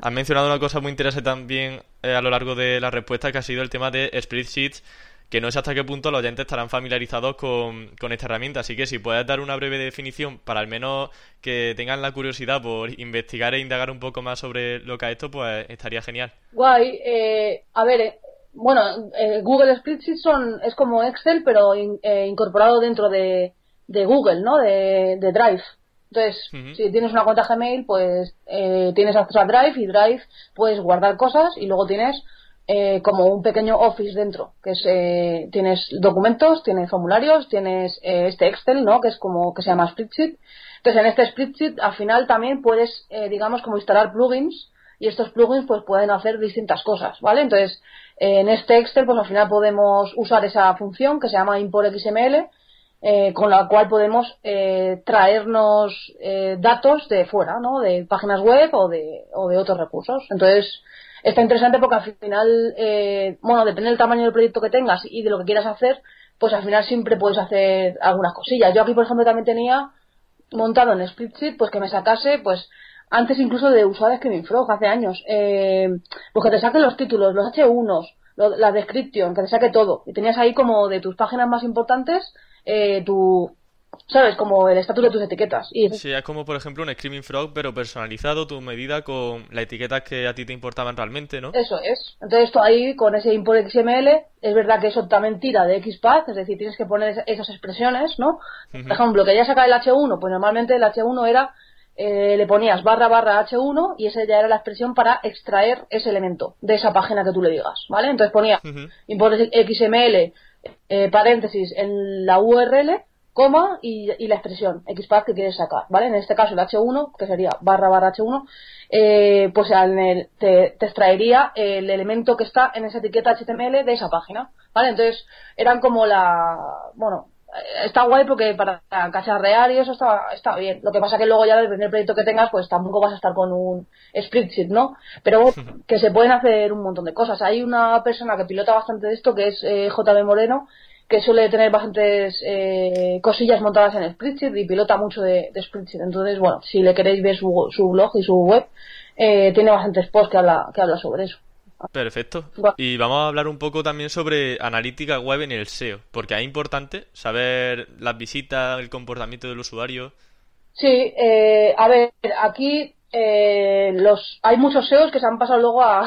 Has mencionado una cosa muy interesante también eh, a lo largo de la respuesta, que ha sido el tema de spreadsheets, que no sé hasta qué punto los oyentes estarán familiarizados con, con esta herramienta. Así que si puedes dar una breve definición para al menos que tengan la curiosidad por investigar e indagar un poco más sobre lo que es esto, pues estaría genial. Guay. Eh, a ver, bueno, eh, Google Spreadsheet son, es como Excel, pero eh, incorporado dentro de, de, Google, ¿no? De, de Drive. Entonces, si tienes una cuenta Gmail, pues eh, tienes acceso a Drive y Drive puedes guardar cosas y luego tienes como un pequeño Office dentro, que es, tienes documentos, tienes formularios, tienes este Excel, ¿no? Que es como que se llama Spreadsheet. Entonces, en este Spreadsheet, al final también puedes, digamos, como instalar plugins y estos plugins pues pueden hacer distintas cosas, ¿vale? Entonces, en este Excel, pues al final podemos usar esa función que se llama import XML, eh, con la cual podemos eh, traernos eh, datos de fuera, ¿no? De páginas web o de, o de otros recursos. Entonces, está interesante porque al final, bueno, depende del tamaño del proyecto que tengas y de lo que quieras hacer, pues al final siempre puedes hacer algunas cosillas. Yo aquí, por ejemplo, también tenía montado en Spreadsheet, pues que me sacase, pues antes incluso de usar Screaming Frog, hace años, eh, pues que te saquen los títulos, los H1, la descripción, que te saque todo. Y tenías ahí como de tus páginas más importantes, eh, tu, ¿sabes? Como el estatus de tus etiquetas. Y Sí, es como por ejemplo un Screaming Frog, pero personalizado, tu medida con las etiquetas que a ti te importaban realmente, ¿no? Eso es. Entonces esto ahí, con ese import XML, es verdad que eso también tira de XPath, es decir, tienes que poner esas expresiones, ¿no? Por ejemplo, que ya saca el H1, pues normalmente el H1 era eh, le ponías barra barra H1 y esa ya era la expresión para extraer ese elemento de esa página que tú le digas, ¿vale? Entonces ponía import XML, eh, paréntesis, en la URL, coma y, la expresión XPath que quieres sacar, ¿vale? En este caso el H1, que sería barra barra H1, eh, pues te, te, extraería el elemento que está en esa etiqueta HTML de esa página, ¿vale? Entonces eran como la, bueno, está guay porque para cacharrear y eso está, está bien. Lo que pasa que luego ya depende del proyecto que tengas, pues tampoco vas a estar con un spreadsheet, ¿no? Pero (laughs) que se pueden hacer un montón de cosas. Hay una persona que pilota bastante de esto, que es eh, JB Moreno, que suele tener bastantes eh, cosillas montadas en spreadsheet y pilota mucho de, de spreadsheet. Entonces, bueno, si le queréis ver su, su blog y su web, eh, tiene bastantes posts que habla, que habla sobre eso. Perfecto. Y vamos a hablar un poco también sobre analítica web en el SEO, porque es importante saber las visitas, el comportamiento del usuario. Sí, eh, a ver, aquí eh, los hay muchos SEOs que se han pasado luego a,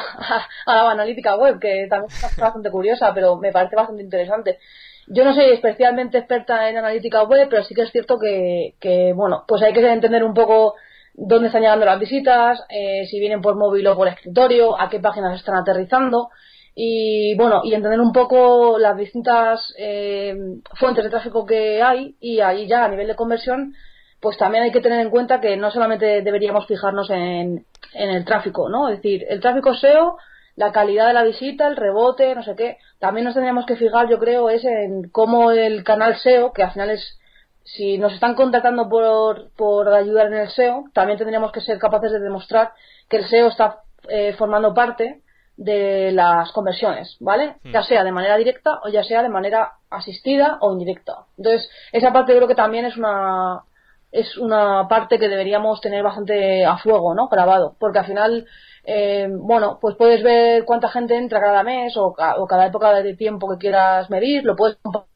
a, la analítica web, que también es (laughs) bastante curiosa, pero me parece bastante interesante. Yo no soy especialmente experta en analítica web, pero sí que es cierto que, que bueno, pues hay que entender un poco dónde están llegando las visitas, eh, si vienen por móvil o por escritorio, a qué páginas están aterrizando. Y bueno y entender un poco las distintas eh, fuentes de tráfico que hay. Y ahí ya a nivel de conversión pues también hay que tener en cuenta que no solamente deberíamos fijarnos en, en el tráfico no es decir el tráfico SEO la calidad de la visita el rebote no sé qué. También nos tendríamos que fijar yo creo es en cómo el canal SEO que al final es si nos están contactando por, por ayudar en el SEO, también tendríamos que ser capaces de demostrar que el SEO está eh, formando parte de las conversiones, ¿vale? Hmm. Ya sea de manera directa o ya sea de manera asistida o indirecta. Entonces, esa parte creo que también es una es una parte que deberíamos tener bastante a fuego, ¿no? Grabado, porque al final eh, bueno, pues puedes ver cuánta gente entra cada mes o, cada época de tiempo que quieras medir, lo puedes comparar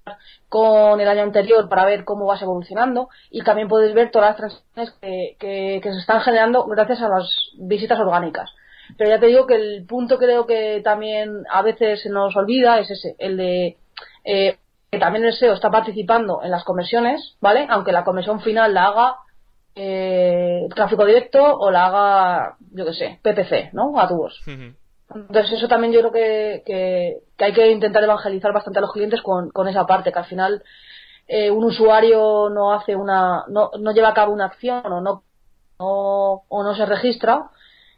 con el año anterior para ver cómo vas evolucionando y también puedes ver todas las transacciones que, se están generando gracias a las visitas orgánicas. Pero ya te digo que el punto creo que también a veces se nos olvida es ese, el de eh, que también el SEO está participando en las conversiones, ¿vale? Aunque la conversión final la haga eh, tráfico directo o la haga, yo qué sé, PPC, ¿no? AdWords. Entonces eso también yo creo que, que, hay que intentar evangelizar bastante a los clientes con, con esa parte, que al final eh, un usuario no hace una, no, no lleva a cabo una acción o no, o no se registra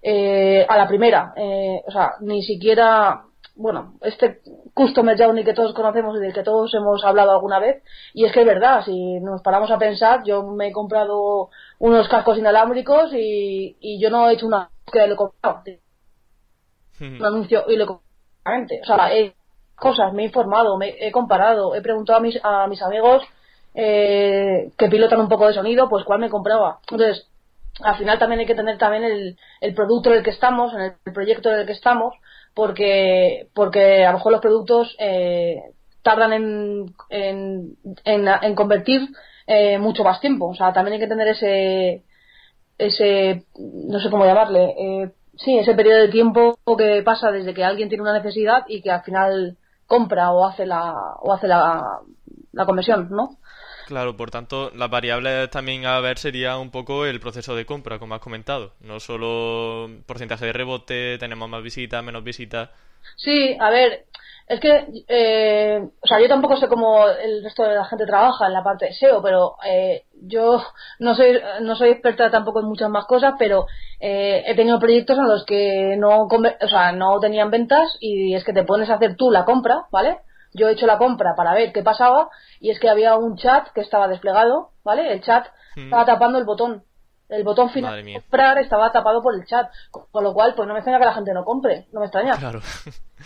eh, a la primera. Eh, o sea, ni siquiera bueno, este Customer Journey que todos conocemos y del que todos hemos hablado alguna vez, y es que es verdad, si nos paramos a pensar, yo me he comprado unos cascos inalámbricos y, y yo no he hecho una que le he comprado. Un anuncio y comprado. O sea, he cosas, me he informado, me he comparado, he preguntado a mis, a mis amigos eh, que pilotan un poco de sonido, pues cuál me compraba. Entonces, al final también hay que tener también el, el producto en el que estamos, en el proyecto en el que estamos, porque, porque a lo mejor los productos eh, tardan en, en, en, convertir eh, mucho más tiempo. O sea, también hay que tener ese, ese no sé cómo llamarle, eh, sí, ese periodo de tiempo que pasa desde que alguien tiene una necesidad y que al final compra o hace la, o hace la, la conversión, ¿no? Claro, por tanto, las variables también a ver sería un poco el proceso de compra, como has comentado. No solo porcentaje de rebote, tenemos más visitas, menos visitas. Sí, a ver, es que, eh, o sea, yo tampoco sé cómo el resto de la gente trabaja en la parte de SEO, pero eh, yo (laughs) no soy, no soy experta tampoco en muchas más cosas, pero eh, he tenido proyectos en los que no, o sea, no tenían ventas y es que te pones a hacer tú la compra, ¿vale? yo he hecho la compra para ver qué pasaba y es que había un chat que estaba desplegado, ¿vale? El chat hmm. estaba tapando el botón. El botón final de comprar estaba tapado por el chat, con lo cual pues no me extraña que la gente no compre, no me extraña. Claro.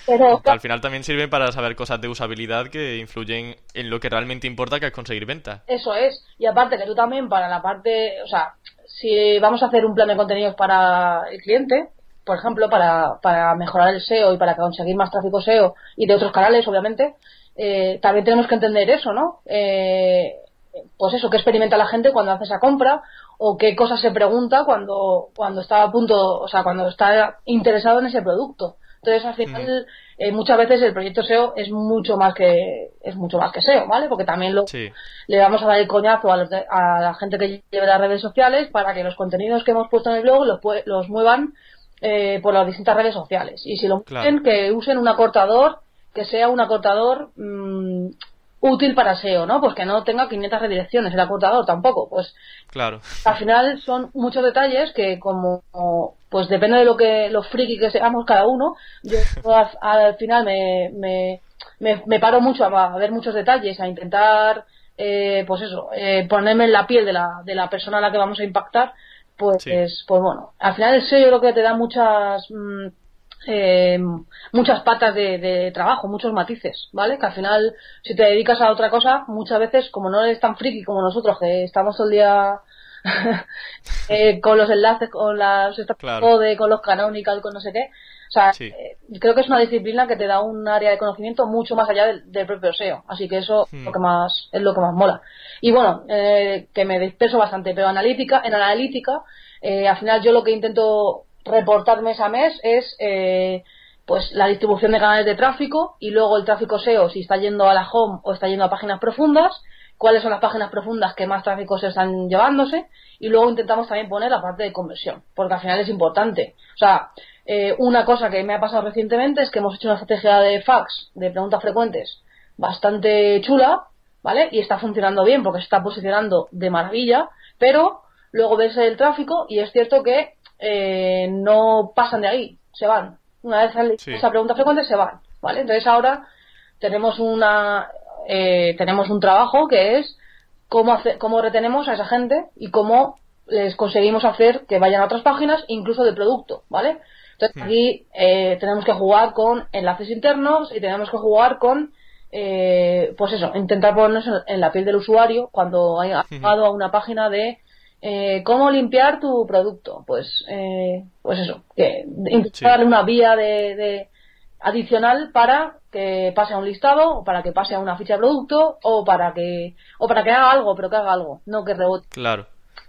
Pero al final también sirve para saber cosas de usabilidad que influyen en lo que realmente importa que es conseguir venta. Eso es. Y aparte que tú también para la parte, o sea, si vamos a hacer un plan de contenidos para el cliente, por ejemplo, para, para mejorar el SEO y para conseguir más tráfico SEO y de otros canales, obviamente, eh, también tenemos que entender eso, ¿no? Eh, pues eso, qué experimenta la gente cuando hace esa compra o qué cosas se pregunta cuando, cuando está a punto, o sea, cuando está interesado en ese producto. Entonces, al final, eh, muchas veces el proyecto SEO es mucho más que es mucho más que SEO, ¿vale? Porque también lo, le vamos a dar el coñazo a, la gente que lleve las redes sociales para que los contenidos que hemos puesto en el blog los, los muevan eh, por las distintas redes sociales. Y si lo quieren, que usen un acortador que sea un acortador mm, útil para SEO, ¿no? Pues que no tenga 500 redirecciones el acortador tampoco. Pues claro. al final son muchos detalles que como pues depende de lo que los friki que seamos cada uno, yo (laughs) al, final me, me, me, paro mucho a, ver muchos detalles, a intentar eh, pues eso, eh, ponerme en la piel de la, de la persona a la que vamos a impactar pues, pues bueno, al final el SEO yo creo que te da muchas mm, eh, muchas patas de, trabajo, muchos matices, ¿vale? Que al final, si te dedicas a otra cosa, muchas veces, como no eres tan friki como nosotros, que estamos todo el día (laughs) eh, con los enlaces, con las claro. con los canonical, con no sé qué. O sea, eh, creo que es una disciplina que te da un área de conocimiento mucho más allá del, propio SEO. Así que eso es lo que hmm. más es lo que más mola. Y bueno, eh, que me disperso bastante, pero analítica, en analítica, eh, al final yo lo que intento reportar mes a mes es pues la distribución de canales de tráfico y luego el tráfico SEO si está yendo a la home o está yendo a páginas profundas, cuáles son las páginas profundas que más tráfico se están llevándose y luego intentamos también poner la parte de conversión, porque al final es importante. O sea, eh, una cosa que me ha pasado recientemente es que hemos hecho una estrategia de fax, de preguntas frecuentes, bastante chula, ¿vale? Y está funcionando bien porque se está posicionando de maravilla, pero luego ves el tráfico y es cierto que eh, no pasan de ahí, se van. Una vez esa pregunta frecuente se van, ¿vale? Entonces ahora tenemos una eh, tenemos un trabajo que es cómo cómo retenemos a esa gente y cómo les conseguimos hacer que vayan a otras páginas, incluso de producto, ¿vale? Entonces hmm. aquí eh, tenemos que jugar con enlaces internos y tenemos que jugar con, eh, pues eso, intentar ponernos en, la piel del usuario cuando haya llegado a una página de eh, cómo limpiar tu producto. Pues, pues eso, que intentar darle una vía de, adicional para que pase a un listado o para que pase a una ficha de producto o para que o para que haga algo pero que haga algo no que rebote claro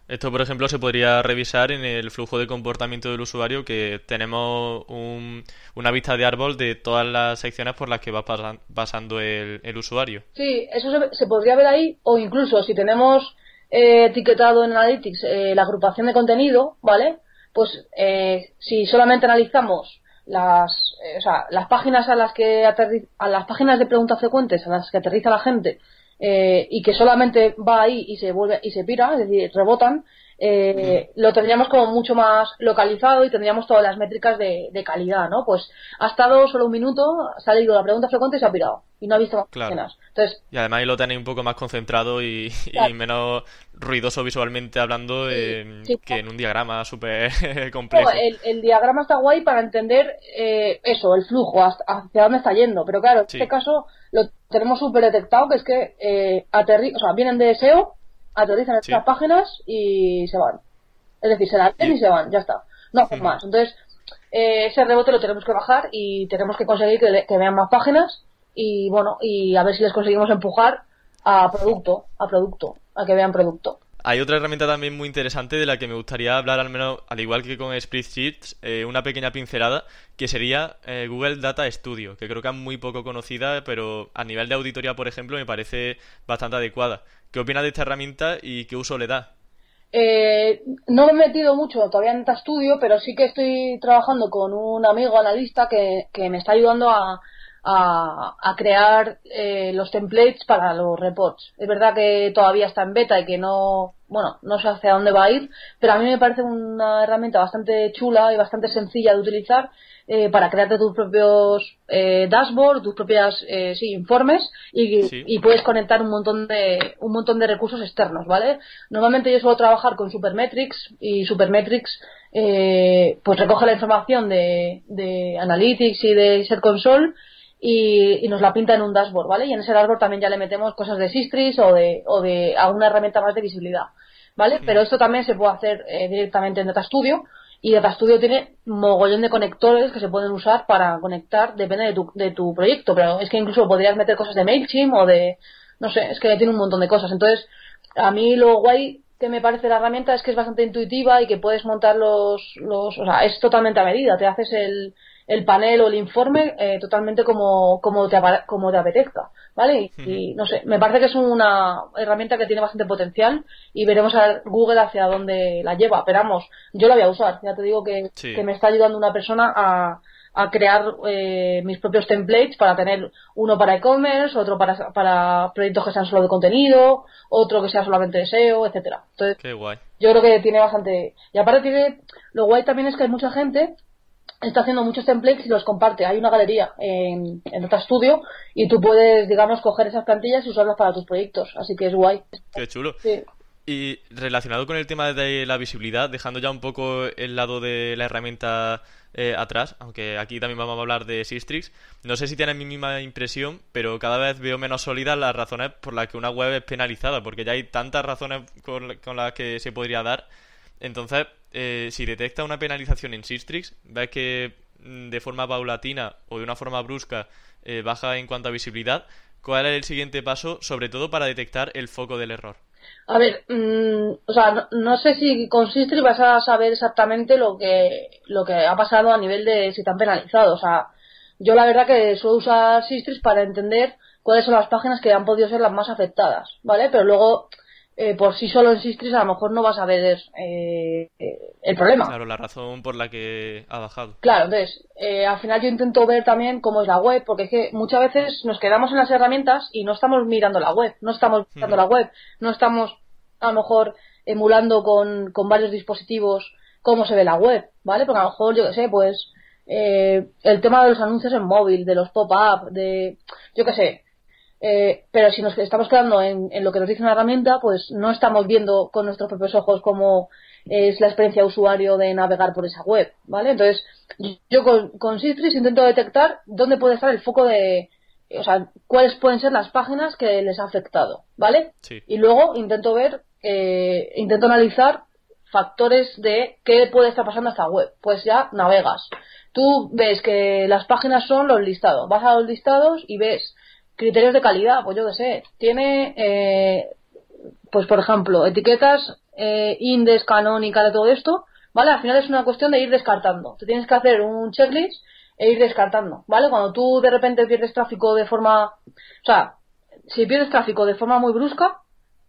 esto, por ejemplo, se podría revisar en el flujo de comportamiento del usuario, que tenemos una vista de árbol de todas las secciones por las que va pasando el, usuario. Sí, eso se, podría ver ahí, o incluso si tenemos eh, etiquetado en Analytics eh, la agrupación de contenido, ¿vale? Pues eh, si solamente analizamos las, o sea, las páginas a las que a las páginas de preguntas frecuentes a las que aterriza la gente eh, y que solamente va ahí y se vuelve y se pira, es decir, rebotan, eh, lo tendríamos como mucho más localizado y tendríamos todas las métricas de, calidad, ¿no? Pues ha estado solo un minuto, ha salido la pregunta frecuente y se ha pirado y no ha visto más claro. y además ahí lo tenéis un poco más concentrado y, menos ruidoso visualmente hablando que en un diagrama súper (laughs) complejo. el, diagrama está guay para entender eh, eso, el flujo, hacia dónde está yendo, pero claro, en este caso lo tenemos súper detectado, que es que eh, o sea, vienen de SEO aterrizan en estas páginas y se van. Es decir, se la ven y se van, ya está. No hacen más. Entonces, eh, ese rebote lo tenemos que bajar y tenemos que conseguir que, vean más páginas y bueno, y a ver si les conseguimos empujar a producto, a producto, a que vean producto. Hay otra herramienta también muy interesante de la que me gustaría hablar, al menos al igual que con Spreadsheets, eh, una pequeña pincelada, que sería eh, Google Data Studio, que creo que es muy poco conocida, pero a nivel de auditoría, por ejemplo, me parece bastante adecuada. ¿Qué opinas de esta herramienta y qué uso le da? Eh, no me he metido mucho todavía en Data Studio, pero sí que estoy trabajando con un amigo analista que, me está ayudando a, a, crear eh, los templates para los reports. Es verdad que todavía está en beta y que no, bueno, no sé hacia dónde va a ir, pero a mí me parece una herramienta bastante chula y bastante sencilla de utilizar eh, para crearte tus propios eh, dashboards, tus propias eh, sí, informes y, y, puedes conectar un montón de un montón de recursos externos, ¿vale? Normalmente yo suelo trabajar con Supermetrics y Supermetrics eh, pues recoge la información de, de Analytics y de Set Console y, nos la pinta en un dashboard, ¿vale? Y en ese dashboard también ya le metemos cosas de Sistris o de, o de alguna herramienta más de visibilidad, ¿vale? Pero esto también se puede hacer eh, directamente en Data Studio y Data Studio tiene mogollón de conectores que se pueden usar para conectar, depende de tu, de tu proyecto, pero es que incluso podrías meter cosas de MailChimp o de, no sé, es que tiene un montón de cosas. Entonces, a mí lo guay que me parece la herramienta es que es bastante intuitiva y que puedes montar los, los o sea, es totalmente a medida. Te haces el, el panel o el informe eh, totalmente como, como, te, como te apetezca, ¿vale? Y, no sé, me parece que es una herramienta que tiene bastante potencial y veremos a Google hacia dónde la lleva. Pero vamos, yo la voy a usar, ya te digo que, que me está ayudando una persona a, a crear eh, mis propios templates para tener uno para e-commerce, otro para, para proyectos que sean solo de contenido, otro que sea solamente de SEO, etcétera. Entonces, Qué guay. yo creo que tiene bastante. Y aparte tiene, lo guay también es que hay mucha gente está haciendo muchos templates y los comparte. Hay una galería en, en Data Studio y tú puedes, digamos, coger esas plantillas y usarlas para tus proyectos. Así que es guay. Qué chulo. Y relacionado con el tema de la visibilidad, dejando ya un poco el lado de la herramienta eh, atrás, aunque aquí también vamos a hablar de Sistrix, no sé si tienes mi misma impresión, pero cada vez veo menos sólidas las razones por las que una web es penalizada, porque ya hay tantas razones con, las que se podría dar. Entonces, eh, si detecta una penalización en Sistrix, ves que mm, de forma paulatina o de una forma brusca eh, baja en cuanto a visibilidad, ¿cuál es el siguiente paso, sobre todo para detectar el foco del error? A ver, mm, o sea, no, sé si con Sistri vas a saber exactamente lo que, lo que ha pasado a nivel de si te han penalizado. O sea, yo la verdad que suelo usar Sistris para entender cuáles son las páginas que han podido ser las más afectadas, ¿vale? Pero luego eh, por sí solo en Sistris a lo mejor no vas a ver eh, el problema. Claro, la razón por la que ha bajado. Claro, entonces, eh, al final yo intento ver también cómo es la web, porque es que muchas veces nos quedamos en las herramientas y no estamos mirando la web, no estamos mirando la web, no estamos a lo mejor emulando con, con varios dispositivos cómo se ve la web, ¿vale? Porque a lo mejor, yo qué sé, pues el tema de los anuncios en móvil, de los pop-up, de, yo qué sé, eh, pero si nos estamos quedando en, lo que nos dice una herramienta, pues no estamos viendo con nuestros propios ojos cómo es la experiencia de usuario de navegar por esa web, ¿vale? Entonces, yo con, con Citrix intento detectar dónde puede estar el foco de, o sea, cuáles pueden ser las páginas que les ha afectado, ¿vale? Y luego intento ver, eh, intento analizar factores de qué puede estar pasando a esta web. Pues ya navegas. Tú ves que las páginas son los listados. Vas a los listados y ves criterios de calidad, pues yo qué sé, tiene, eh, pues por ejemplo, etiquetas eh, indes, canónica, de todo esto, ¿vale? Al final es una cuestión de ir descartando. Te tienes que hacer un checklist e ir descartando, ¿vale? Cuando tú de repente pierdes tráfico de forma, o sea, si pierdes tráfico de forma muy brusca,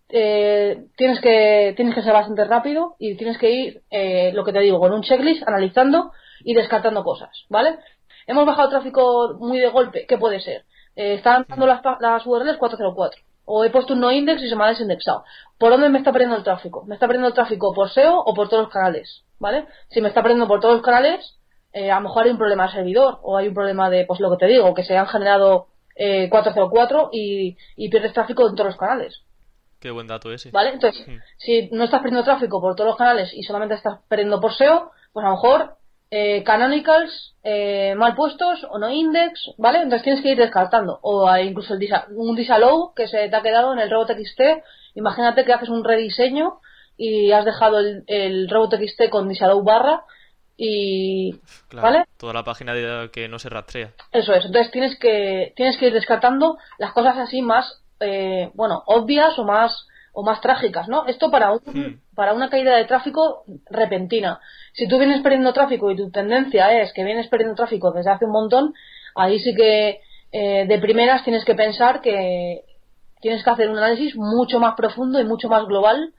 eh, tienes que tienes que ser bastante rápido y tienes que ir, eh, lo que te digo, con un checklist, analizando y descartando cosas, ¿vale? Hemos bajado tráfico muy de golpe, ¿qué puede ser? Eh, están dando las, las URLs 404. O he puesto un no index y se me ha desindexado. ¿Por dónde me está perdiendo el tráfico? ¿Me está perdiendo el tráfico por SEO o por todos los canales? ¿Vale? Si me está perdiendo por todos los canales, eh, a lo mejor hay un problema de servidor o hay un problema de, pues lo que te digo, que se han generado eh, 404 y, y pierdes tráfico en todos los canales. Qué buen dato ese. ¿Vale? Entonces, hmm. si no estás perdiendo tráfico por todos los canales y solamente estás perdiendo por SEO, pues a lo mejor eh, canonicals eh, mal puestos o no index, ¿vale? Entonces tienes que ir descartando. O incluso el un disallow que se te ha quedado en el robot.txt. Imagínate que haces un rediseño y has dejado el, el robot.txt con disallow barra y ¿vale? toda la página de, que no se rastrea eso es entonces tienes que tienes que ir descartando las cosas así más eh, bueno obvias o más o más trágicas, ¿no? Esto para, un, hmm. para una caída de tráfico repentina. Si tú vienes perdiendo tráfico y tu tendencia es que vienes perdiendo tráfico desde hace un montón, ahí sí que eh, de primeras tienes que pensar que tienes que hacer un análisis mucho más profundo y mucho más global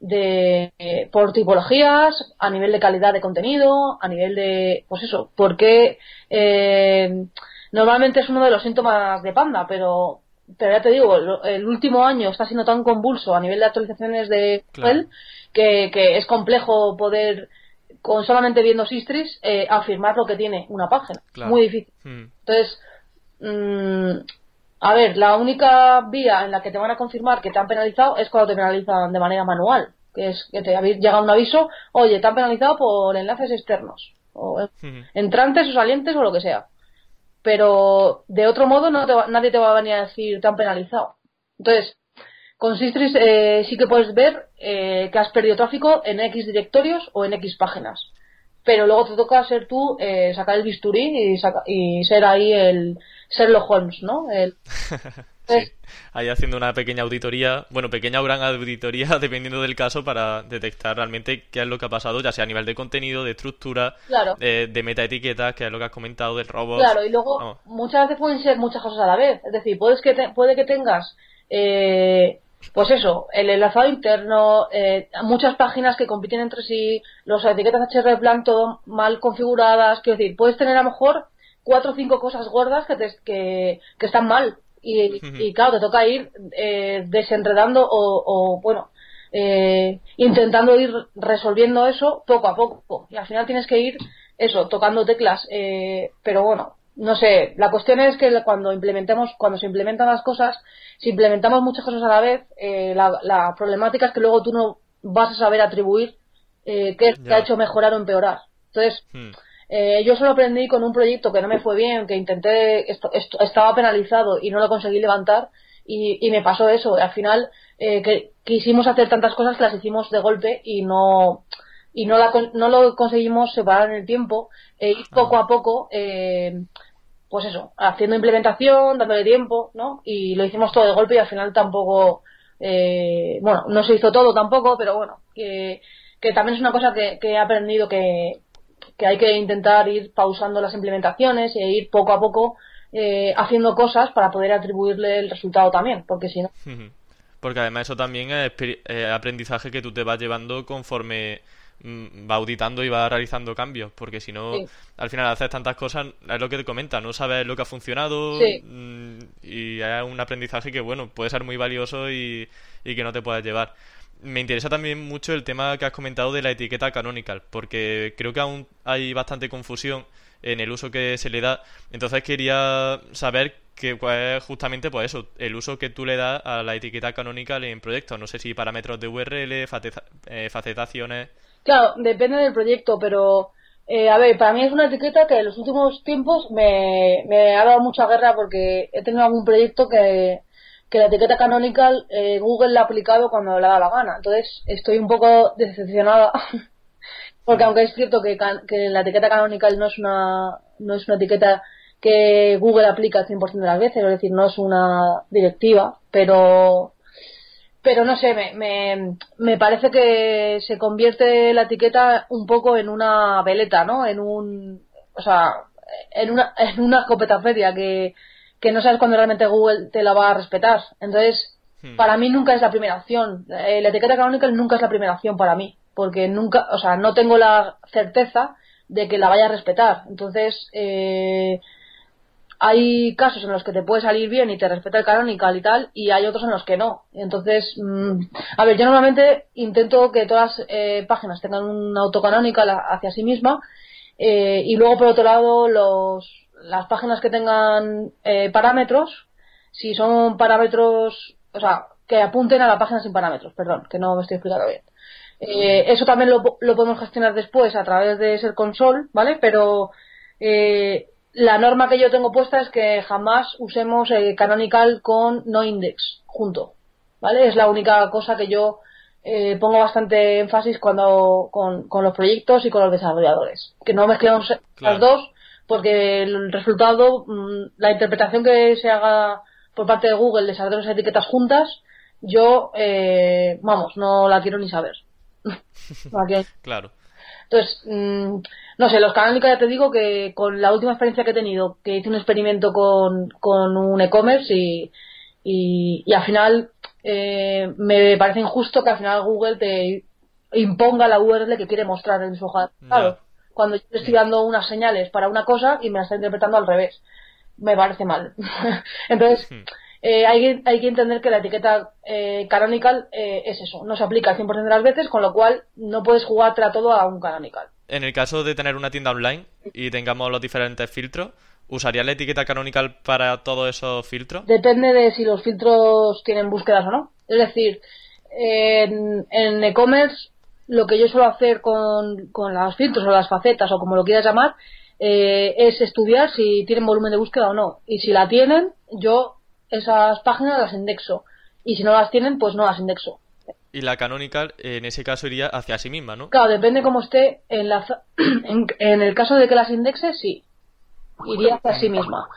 de eh, por tipologías, a nivel de calidad de contenido, a nivel de, pues eso, porque eh, normalmente es uno de los síntomas de Panda, pero pero ya te digo, el último año está siendo tan convulso a nivel de actualizaciones de Google que, es complejo poder, con solamente viendo Sistris, eh, afirmar lo que tiene una página. Muy difícil. Hmm. Entonces, mm, a ver, la única vía en la que te van a confirmar que te han penalizado es cuando te penalizan de manera manual. Que es que te llega un aviso, oye, te han penalizado por enlaces externos. O hmm. entrantes o salientes o lo que sea pero de otro modo no nadie te va a venir a decir te han penalizado. Entonces, con Sistris eh, sí que puedes ver eh, que has perdido tráfico en X directorios o en X páginas. Pero luego te toca ser tú, eh, sacar el bisturí y, y ser ahí el Sherlock Holmes, ¿no? El, (laughs) Sí. Ahí haciendo una pequeña auditoría, bueno, pequeña o gran auditoría, (laughs) dependiendo del caso, para detectar realmente qué es lo que ha pasado, ya sea a nivel de contenido, de estructura, de, de metaetiquetas, que es lo que has comentado, del robot. Claro, y luego muchas veces pueden ser muchas cosas a la vez. Es decir, puedes que puede que tengas, eh, pues eso, el enlazado interno, eh, muchas páginas que compiten entre sí, los etiquetas HR plan todo mal configuradas. Quiero decir, puedes tener a lo mejor cuatro o cinco cosas gordas que, que, que están mal y, claro, te toca ir eh, desenredando o, bueno, eh, intentando ir resolviendo eso poco a poco. Y al final tienes que ir, eso, tocando teclas. Eh, pero bueno, no sé, la cuestión es que cuando implementemos, cuando se implementan las cosas, si implementamos muchas cosas a la vez, eh, la, problemática es que luego tú no vas a saber atribuir eh, qué te ha hecho mejorar o empeorar. Entonces, hmm. Eh, yo solo aprendí con un proyecto que no me fue bien, que intenté, esto, estaba penalizado y no lo conseguí levantar, y, me pasó eso. Al final, eh, que quisimos hacer tantas cosas que las hicimos de golpe y no y no, la, no lo conseguimos separar en el tiempo e ir poco a poco eh, pues eso haciendo implementación dándole tiempo no y lo hicimos todo de golpe y al final tampoco eh, bueno no se hizo todo tampoco pero bueno que, que también es una cosa que, he aprendido que, que hay que intentar ir pausando las implementaciones e ir poco a poco eh, haciendo cosas para poder atribuirle el resultado también porque si no. Porque además eso también es aprendizaje que tú te vas llevando conforme Mm, va auditando y va realizando cambios, porque si no, al final haces tantas cosas, es lo que te comenta, no sabes lo que ha funcionado mm, y es un aprendizaje que, bueno, puede ser muy valioso y, que no te puedes llevar. Me interesa también mucho el tema que has comentado de la etiqueta canonical, porque creo que aún hay bastante confusión en el uso que se le da. Entonces quería saber que cuál es justamente pues eso, el uso que tú le das a la etiqueta canonical en proyectos. No sé si parámetros de URL, eh, facetaciones. Claro, depende del proyecto, pero eh, a ver, para mí es una etiqueta que en los últimos tiempos me, me ha dado mucha guerra porque he tenido algún proyecto que, que la etiqueta canonical eh, Google la ha aplicado cuando le da la gana. Entonces estoy un poco decepcionada (laughs) porque aunque es cierto que, que la etiqueta canonical no es una no es una etiqueta que Google aplica el 100% de las veces, es decir, no es una directiva, pero pero no sé, me, me, me, parece que se convierte la etiqueta un poco en una veleta, ¿no? En un, o sea, en una, en una escopeta feria que, que no sabes cuándo realmente Google te la va a respetar. Entonces, hmm. para mí nunca es la primera opción. Eh, la etiqueta canónica nunca es la primera opción para mí, porque nunca, o sea, no tengo la certeza de que la vaya a respetar. Entonces, eh, hay casos en los que te puede salir bien y te respeta el canonical y tal, y hay otros en los que no. Entonces, mm, a ver, yo normalmente intento que todas las eh, páginas tengan un autocanonical hacia sí misma, eh, y luego por otro lado, los, las páginas que tengan eh, parámetros, si son parámetros, o sea, que apunten a la página sin parámetros, perdón, que no me estoy explicando bien. eso también lo, lo, podemos gestionar después a través de ser console, ¿vale? Pero eh, la norma que yo tengo puesta es que jamás usemos el canonical con no index junto, ¿vale? Es la única cosa que yo eh, pongo bastante énfasis cuando con, los proyectos y con los desarrolladores, que no mezclemos las dos porque el resultado, mm, la interpretación que se haga por parte de Google de esas dos etiquetas juntas, yo, eh, vamos, no la quiero ni saber. (laughs) claro. Entonces, mm, no sé, los canónicos ya te digo que con la última experiencia que he tenido, que hice un experimento con, con un e-commerce y, y, al final eh, me parece injusto que al final Google te imponga la URL que quiere mostrar en su hoja. Claro, cuando yo estoy dando unas señales para una cosa y me la está interpretando al revés. Me parece mal. (laughs) Entonces, hmm. eh, hay, hay, que entender que la etiqueta eh, canonical eh, es eso, no se aplica al 100% de las veces, con lo cual no puedes jugar a todo a un canonical en el caso de tener una tienda online y tengamos los diferentes filtros, ¿usaría la etiqueta canonical para todos esos filtros? Depende de si los filtros tienen búsquedas o no. Es decir, en, e-commerce lo que yo suelo hacer con, con los filtros o las facetas o como lo quieras llamar eh, es estudiar si tienen volumen de búsqueda o no. Y si la tienen, yo esas páginas las indexo. Y si no las tienen, pues no las indexo y la canonical en ese caso iría hacia sí misma, ¿no? Claro, depende cómo esté en, la, (clears throat) en, el caso de que las indexe, sí, iría hacia sí misma.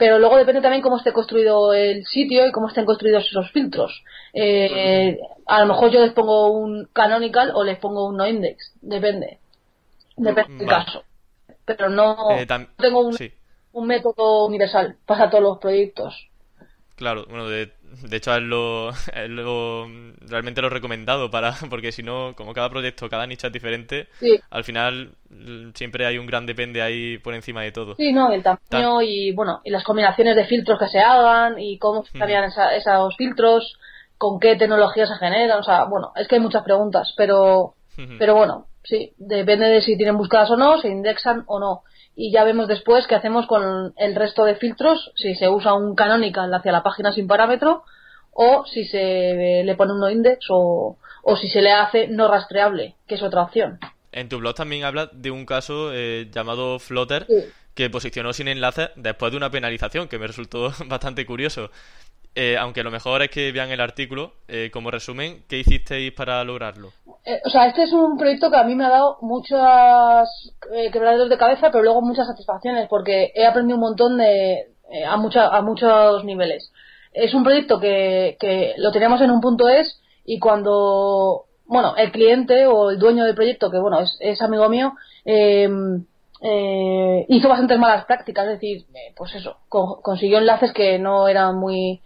Pero luego depende también cómo esté construido el sitio y cómo estén construidos esos filtros. Eh, a lo mejor yo les pongo un canonical o les pongo un no index, depende. Depende del caso. Pero no eh, tengo un, un método universal para todos los proyectos. Claro, bueno, de de hecho, es lo, lo, realmente lo recomendado para porque si no, como cada proyecto, cada nicho es diferente, al final mm, siempre hay un gran depende ahí por encima de todo. Sí, no, el tamaño y bueno, y las combinaciones de filtros que se hagan y cómo se harían esos filtros, con qué tecnología se generan, o sea, bueno, es que hay muchas preguntas, pero pero bueno, sí, depende de si tienen búsquedas o no, se indexan o no. Y ya vemos después qué hacemos con el resto de filtros, si se usa un canonical hacia la página sin parámetro o si se le pone un no index o, o si se le hace no rastreable, que es otra opción. En tu blog también hablas de un caso eh, llamado Flutter que posicionó sin enlace después de una penalización, que me resultó (laughs) bastante curioso. Eh, aunque lo mejor es que vean el artículo, eh, como resumen, ¿qué hicisteis para lograrlo? o sea, este es un proyecto que a mí me ha dado muchas quebraderos de cabeza, pero luego muchas satisfacciones, porque he aprendido un montón de, a, a muchos niveles. Es un proyecto que, que lo teníamos en un punto es y cuando bueno, el cliente o el dueño del proyecto, que bueno, es, amigo mío, em, eh, hizo bastantes malas prácticas, es decir, eh, pues eso, consiguió enlaces que no eran muy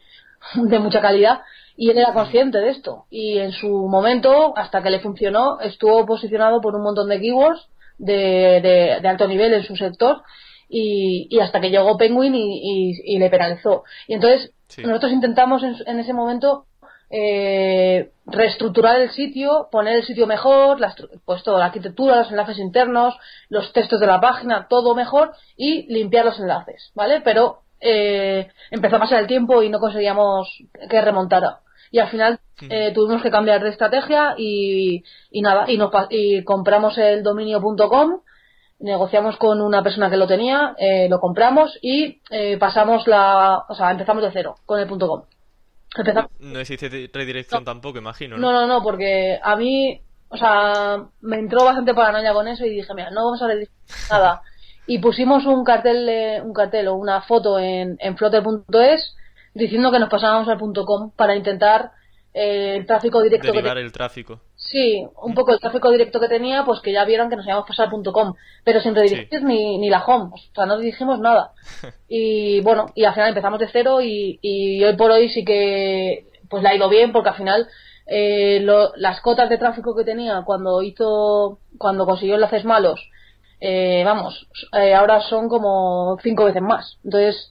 de mucha calidad y él era consciente de esto. Y en su momento, hasta que le funcionó, estuvo posicionado por un montón de keywords de, de, alto nivel en su sector y, y hasta que llegó Penguin y, y, le penalizó. Y entonces nosotros intentamos en ese momento eh, reestructurar el sitio, poner el sitio mejor, pues toda la arquitectura, los enlaces internos, los textos de la página, todo mejor y limpiar los enlaces, ¿vale? Pero eh, empezó a pasar el tiempo y no conseguíamos que remontara. Y al final eh, tuvimos que cambiar de estrategia y, y nada, y, nos, y compramos el dominio.com, negociamos con una persona que lo tenía, eh, lo compramos y eh, pasamos la, o sea, empezamos de cero con el .com. No existe redirección tampoco, imagino. ¿no? no, no, porque a mí, o sea, me entró bastante paranoia con eso y dije, mira, no vamos a redirigir nada. (laughs) Y pusimos un cartel, un cartel o una foto en, en flutter.es diciendo que nos pasábamos al .com para intentar eh, el tráfico directo. Derivar el tráfico. Sí, un poco el tráfico directo que tenía, pues que ya vieron que nos íbamos a pasar .com, pero sin redirigir ni, ni la home, o sea, no dirigimos nada. (laughs) Y bueno, y al final empezamos de cero y, y hoy por hoy sí que pues la ha ido bien porque al final eh, las cotas de tráfico que tenía cuando hizo, cuando consiguió enlaces malos, eh, vamos, eh, ahora son como cinco veces más. Entonces,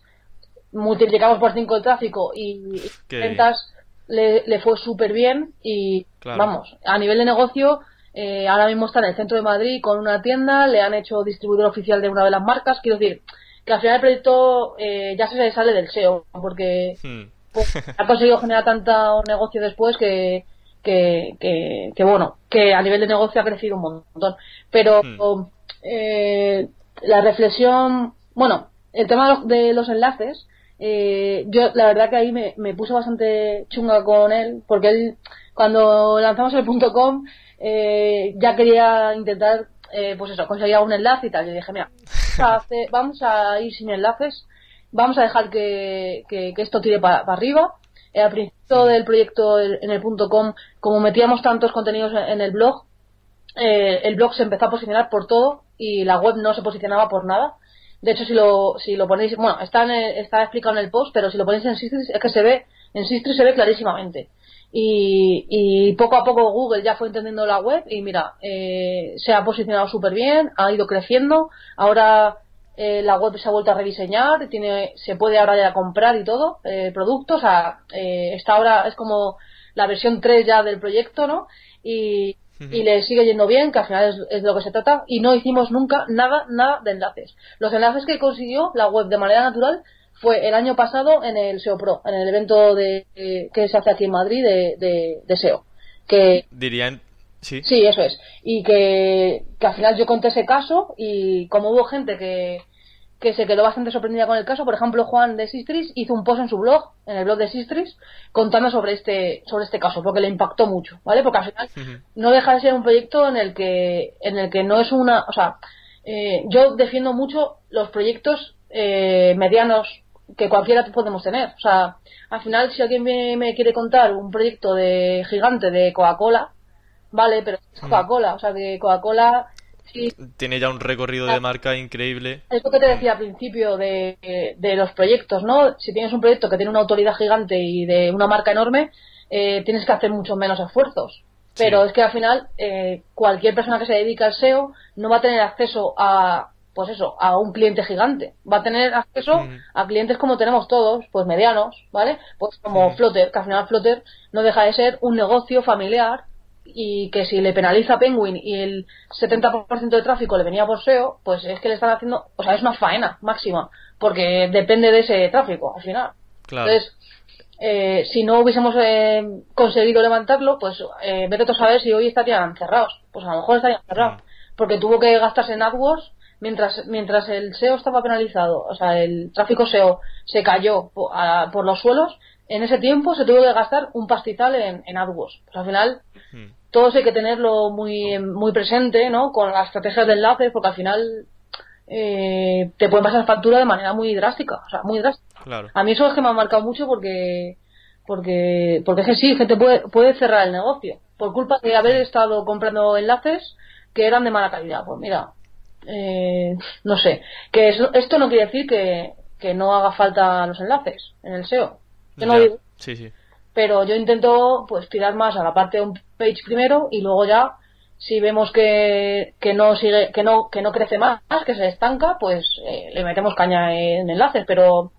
multiplicamos por cinco el tráfico y, ventas le, le fue súper bien y vamos, a nivel de negocio, eh, ahora mismo está en el centro de Madrid con una tienda, le han hecho distribuidor oficial de una de las marcas, quiero decir que al final el proyecto eh, ya se sale del SEO porque hmm. pues, (laughs) ha conseguido generar tanto negocio después que, que, que, bueno, que a nivel de negocio ha crecido un montón. Pero hmm. Eh, la reflexión, bueno, el tema de los enlaces, eh, yo la verdad que ahí me, me puse bastante chunga con él, porque él, cuando lanzamos el punto .com, eh, ya quería intentar, eh, pues eso, conseguir un enlace y tal. Yo dije, mira, (laughs) vamos a, ir sin enlaces, vamos a dejar que, que, esto tire para arriba. Eh, al principio del proyecto en el punto .com, como metíamos tantos contenidos en el blog, eh, el blog se empezó a posicionar por todo y la web no se posicionaba por nada. De hecho, si lo, si lo ponéis, bueno, está, está explicado en el post, pero si lo ponéis en Sistris es que se ve, en Sistris se ve clarísimamente. Y, y poco a poco Google ya fue entendiendo la web y mira, eh, se ha posicionado súper bien, ha ido creciendo. Ahora eh, la web se ha vuelto a rediseñar, tiene, se puede ahora ya comprar y todo, eh, productos. O sea, eh, esta ahora es como la versión 3 ya del proyecto, ¿no? Y, y le sigue yendo bien, que al final es, es, de lo que se trata, y no hicimos nunca nada, nada de enlaces. Los enlaces que consiguió la web de manera natural fue el año pasado en el SEO Pro, en el evento de, que se hace aquí en Madrid de, de, SEO. Que, Dirían, sí. Sí, eso es. Y que, que al final yo conté ese caso y como hubo gente que, que se quedó bastante sorprendida con el caso. Por ejemplo, Juan de Sistris hizo un post en su blog, en el blog de Sistris, contando sobre este, sobre este caso, porque le impactó mucho, ¿vale? Porque al final no deja de ser un proyecto en el que, en el que no es una, o sea, eh, yo defiendo mucho los proyectos eh, medianos que cualquiera podemos tener. O sea, al final, si alguien me, me quiere contar un proyecto de gigante de Coca-Cola, vale, pero es Coca-Cola, o sea, que Coca-Cola tiene ya un recorrido de marca increíble. Es lo que te decía al principio de, los proyectos, ¿no? Si tienes un proyecto que tiene una autoridad gigante y de una marca enorme, eh, tienes que hacer mucho menos esfuerzos. Pero es que al final eh, cualquier persona que se dedica al SEO no va a tener acceso a, pues eso, a un cliente gigante. Va a tener acceso mm. a clientes como tenemos todos, pues medianos, ¿vale? Pues como mm. Flutter, que al final Flutter no deja de ser un negocio familiar y que si le penaliza Penguin y el 70% de tráfico le venía por SEO, pues es que le están haciendo, o sea, es una faena máxima, porque depende de ese tráfico al final. Claro. Entonces, eh, si no hubiésemos eh, conseguido levantarlo, pues eh, vete a saber si hoy estarían cerrados. Pues a lo mejor estarían cerrados, Mm. porque tuvo que gastarse en AdWords mientras mientras el SEO estaba penalizado, o sea, el tráfico SEO se cayó a- por los suelos, en ese tiempo se tuvo que gastar un pastizal en, en AdWords. Pues al final Mm. todo eso hay que tenerlo muy muy presente, ¿no? Con las estrategias de enlaces, porque al final eh, te pueden pasar factura de manera muy drástica, o sea, muy drástica. Claro. A mí eso es que me ha marcado mucho porque porque porque es que sí, gente puede, puede cerrar el negocio por culpa de haber estado comprando enlaces que eran de mala calidad. Pues mira, eh, no sé, que eso- esto no quiere decir que, que no haga falta los enlaces en el SEO. Yo no digo- Sí, sí. pero yo intento pues tirar más a la parte un page primero y luego ya si vemos que, que no sigue que no que no crece más que se estanca pues eh, le metemos caña en enlaces pero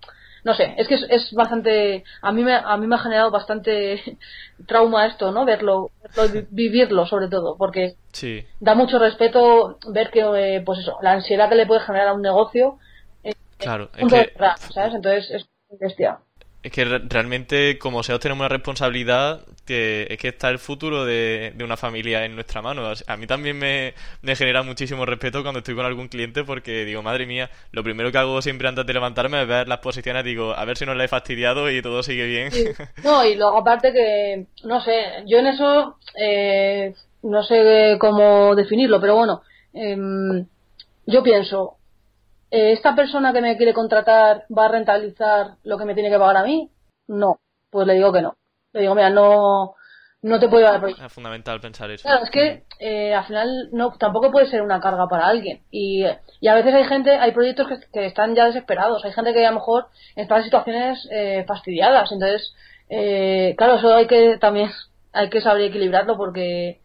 no sé es que es, es bastante a mí me a mí me ha generado bastante (laughs) trauma esto no verlo, verlo, vi- vivirlo sobre todo porque Sí. da mucho respeto ver que eh, pues eso la ansiedad que le puede generar a un negocio Claro. Es de que, cerrar, ¿sabes? entonces es bestia es que re- realmente, como SEOs, tenemos una responsabilidad que es que está el futuro de, de una familia en nuestra mano. A mí también me, me genera muchísimo respeto cuando estoy con algún cliente porque digo, madre mía, lo primero que hago siempre antes de levantarme es ver las posiciones, digo, a ver si no la he fastidiado y todo sigue bien. No, y luego aparte que, no sé, yo en eso eh, no sé cómo definirlo, pero bueno, em, yo pienso, eh, ¿esta persona que me quiere contratar va a rentabilizar lo que me tiene que pagar a mí? No, pues le digo que no. Le digo, mira, no, no te puedo dar. Es fundamental pensar eso. Claro, es que eh, al final no, tampoco puede ser una carga para alguien. Y, y a veces hay gente, hay proyectos que, que están ya desesperados. Hay gente que a lo mejor está en situaciones eh, fastidiadas. Entonces, eh, claro, eso hay que también hay que saber equilibrarlo porque,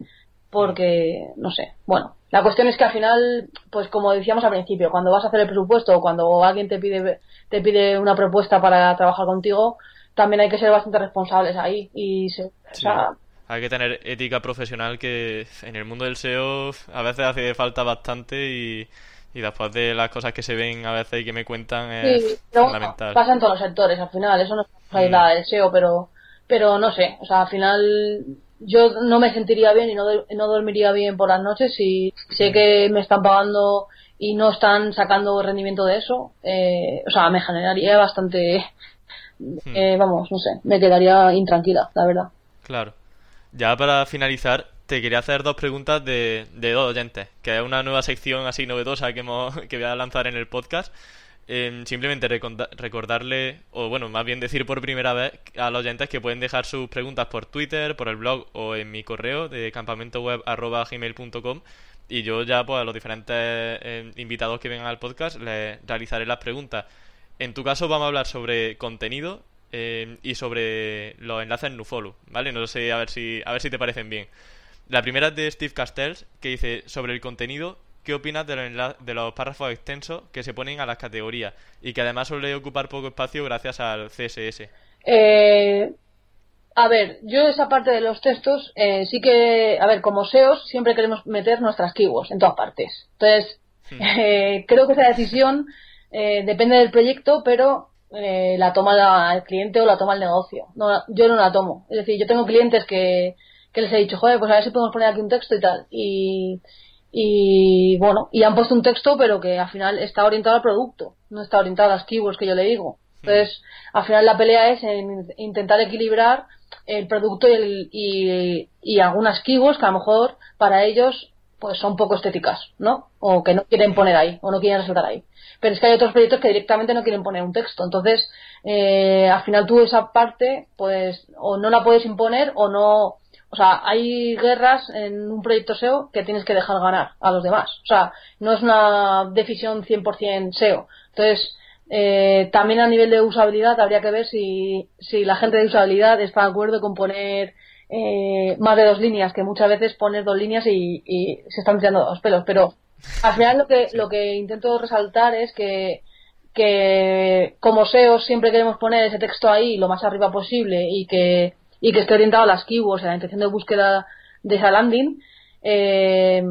porque, no sé. Bueno, la cuestión es que al final, pues como decíamos al principio, cuando vas a hacer el presupuesto o cuando alguien te pide, te pide una propuesta para trabajar contigo, también hay que ser bastante responsables ahí. Y se, o Sí. sea, Hay que tener ética profesional que en el mundo del SEO a veces hace falta bastante y, y después de las cosas que se ven a veces y que me cuentan es Sí, pero bueno, fundamental. pasa en todos los sectores al final, eso no es Mm. aislada del SEO, pero, pero no sé, o sea, al final yo no me sentiría bien y no, no dormiría bien por las noches si sé que me están pagando y no están sacando rendimiento de eso, eh, o sea, me generaría bastante, Mm. eh, vamos, no sé, me quedaría intranquila, la verdad. Claro. Ya para finalizar, te quería hacer dos preguntas de, de dos oyentes, que es una nueva sección así novedosa que, hemos, (laughs) que voy a lanzar en el podcast. Eh, simplemente recordarle, o bueno, más bien decir por primera vez a los oyentes que pueden dejar sus preguntas por Twitter, por el blog o en mi correo de campamentoweb.gmail.com y yo ya pues a los diferentes eh, invitados que vengan al podcast les realizaré las preguntas. En tu caso vamos a hablar sobre contenido eh, y sobre los enlaces NoFollow, ¿vale? No sé, a ver si a ver si te parecen bien. La primera es de Steve Castells, que dice sobre el contenido, ¿qué opinas de los, de los párrafos extensos que se ponen a las categorías y que además suele ocupar poco espacio gracias al CSS? Eh, a ver, yo esa parte de los textos eh, sí que, a ver, como SEOs siempre queremos meter nuestras keywords en todas partes. Entonces, (laughs) eh, creo que esa decisión eh, depende del proyecto, pero eh, la toma la- el cliente o la toma el negocio. No, yo no la tomo. Es decir, yo tengo clientes que, que les he dicho, joder, pues a ver si podemos poner aquí un texto y tal. Y, y bueno, y han puesto un texto, pero que al final está orientado al producto, no está orientado a las keywords que yo le digo. Entonces, al final la pelea es en intentar equilibrar el producto y, el- y, y algunas keywords que a lo mejor para ellos pues son poco estéticas, ¿no? O que no quieren poner ahí, o no quieren resaltar ahí. Pero es que hay otros proyectos que directamente no quieren poner un texto. Entonces, eh, al final tú esa parte, pues, o no la puedes imponer o no. O sea, hay guerras en un proyecto SEO que tienes que dejar ganar a los demás. O sea, no es una decisión 100% SEO. Entonces, eh, también a nivel de usabilidad habría que ver si, si la gente de usabilidad está de acuerdo con poner eh, más de dos líneas, que muchas veces pones dos líneas y, y se están tirando dos pelos. Pero al final lo que, lo que intento resaltar es que, que como SEO siempre queremos poner ese texto ahí lo más arriba posible y que, y que esté orientado a las keywords, a la intención de búsqueda de esa landing. Eh,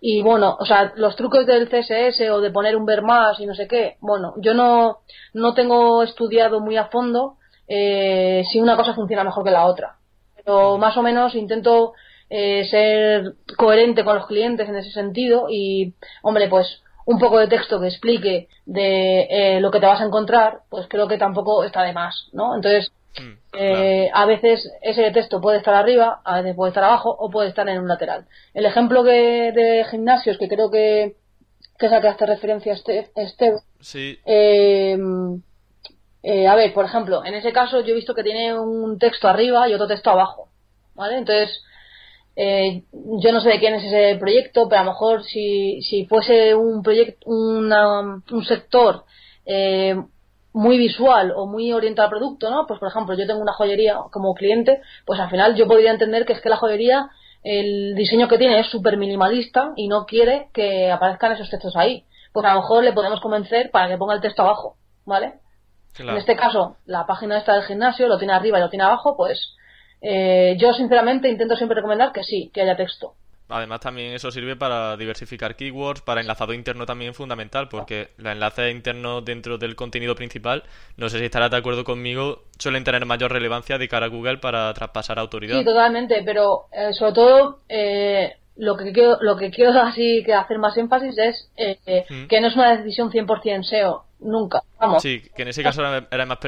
y bueno, o sea, los trucos del CSS o de poner un ver más y no sé qué, bueno, yo no, no tengo estudiado muy a fondo eh, si una cosa funciona mejor que la otra. Pero más o menos intento eh, ser coherente con los clientes en ese sentido y, hombre, pues un poco de texto que explique de eh, lo que te vas a encontrar, pues creo que tampoco está de más, ¿no? Entonces, Mm, eh, a veces ese texto puede estar arriba, a veces puede estar abajo o puede estar en un lateral. El ejemplo que, de gimnasios que creo que, que sacaste referencia este, este sí. Em, eh, a ver, por ejemplo, en ese caso yo he visto que tiene un texto arriba y otro texto abajo, ¿vale? Entonces, eh, yo no sé de quién es ese proyecto, pero a lo mejor si, si fuese un proyecto, un sector eh, muy visual o muy orientado al producto, ¿no? Pues por ejemplo, yo tengo una joyería como cliente, pues al final yo podría entender que es que la joyería, el diseño que tiene es súper minimalista y no quiere que aparezcan esos textos ahí. Pues a lo mejor le podemos convencer para que ponga el texto abajo, ¿vale? En este caso, la página esta del gimnasio lo tiene arriba y lo tiene abajo, pues eh, yo sinceramente intento siempre recomendar que sí, que haya texto. Además también eso sirve para diversificar keywords, para enlazado interno también fundamental, porque los enlaces internos dentro del contenido principal, no sé si estarás de acuerdo conmigo, suelen tener mayor relevancia de cara a Google para traspasar autoridad. Sí, totalmente, pero eh, sobre todo eh, lo que quiero, lo que quiero así que hacer más énfasis es eh, mm. que no es una decisión 100% SEO, nunca. Vamos. Sí, que en ese caso era más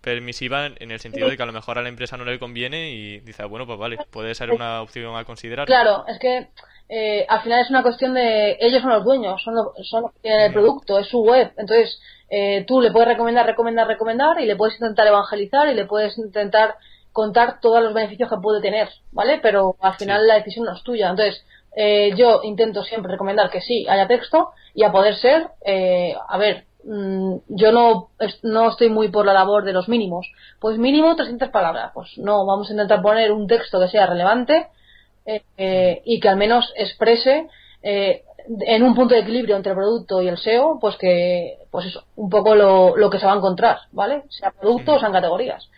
permisiva en el sentido de que a lo mejor a la empresa no le conviene y dice, bueno, pues vale, puede ser una opción a considerar. Claro, es que eh, al final es una cuestión de ellos son los dueños, son los, son los que tienen el producto, es su web. Entonces, eh, tú le puedes recomendar, recomendar, recomendar y le puedes intentar evangelizar y le puedes intentar contar todos los beneficios que puede tener, ¿vale? Pero al final la decisión no es tuya. Entonces, eh, yo intento siempre recomendar que sí haya texto y a poder ser, eh, a ver, mm, yo no, no estoy muy por la labor de los mínimos. Pues mínimo 300 palabras. Pues no, vamos a intentar poner un texto que sea relevante eh, y que al menos exprese en un punto de equilibrio entre el producto y el SEO, pues que, pues eso, un poco lo, lo que se va a encontrar, ¿vale? Sea producto o sean categorías.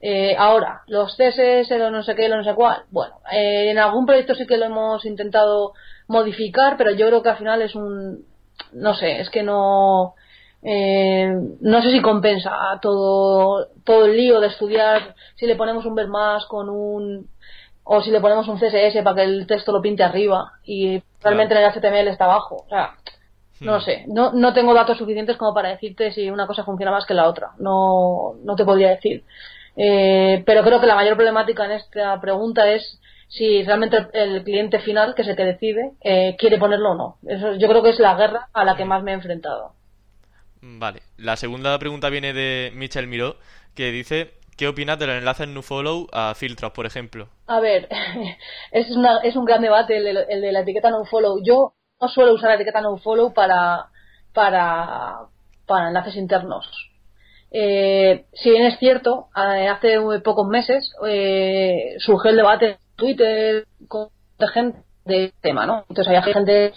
Eh, ahora, los CSS, lo no sé qué, lo no sé cuál. Bueno, eh, en algún proyecto sí que lo hemos intentado modificar, pero yo creo que al final es un. No sé, es que no. Eh, no sé si compensa todo, todo el lío de estudiar si le ponemos un ver más con un. o si le ponemos un CSS para que el texto lo pinte arriba y realmente en el HTML está abajo. O sea, no hmm. sé, no, no tengo datos suficientes como para decirte si una cosa funciona más que la otra. No, no te podría decir. Eh, pero creo que la mayor problemática en esta pregunta es si realmente el cliente final, que es el que decide, eh, quiere ponerlo o no. Eso, yo creo que es la guerra a la que más me he enfrentado. Vale. La segunda pregunta viene de Michel Miró, que dice ¿Qué opinas de los enlaces nofollow a filtros, por ejemplo? A ver, (laughs) es, una, es un gran debate el, el, de la etiqueta nofollow. Yo no suelo usar la etiqueta nofollow para, para, para enlaces internos. Eh, si bien es cierto, eh, hace pocos meses eh, surgió el debate en Twitter con gente de tema, ¿no? Entonces había gente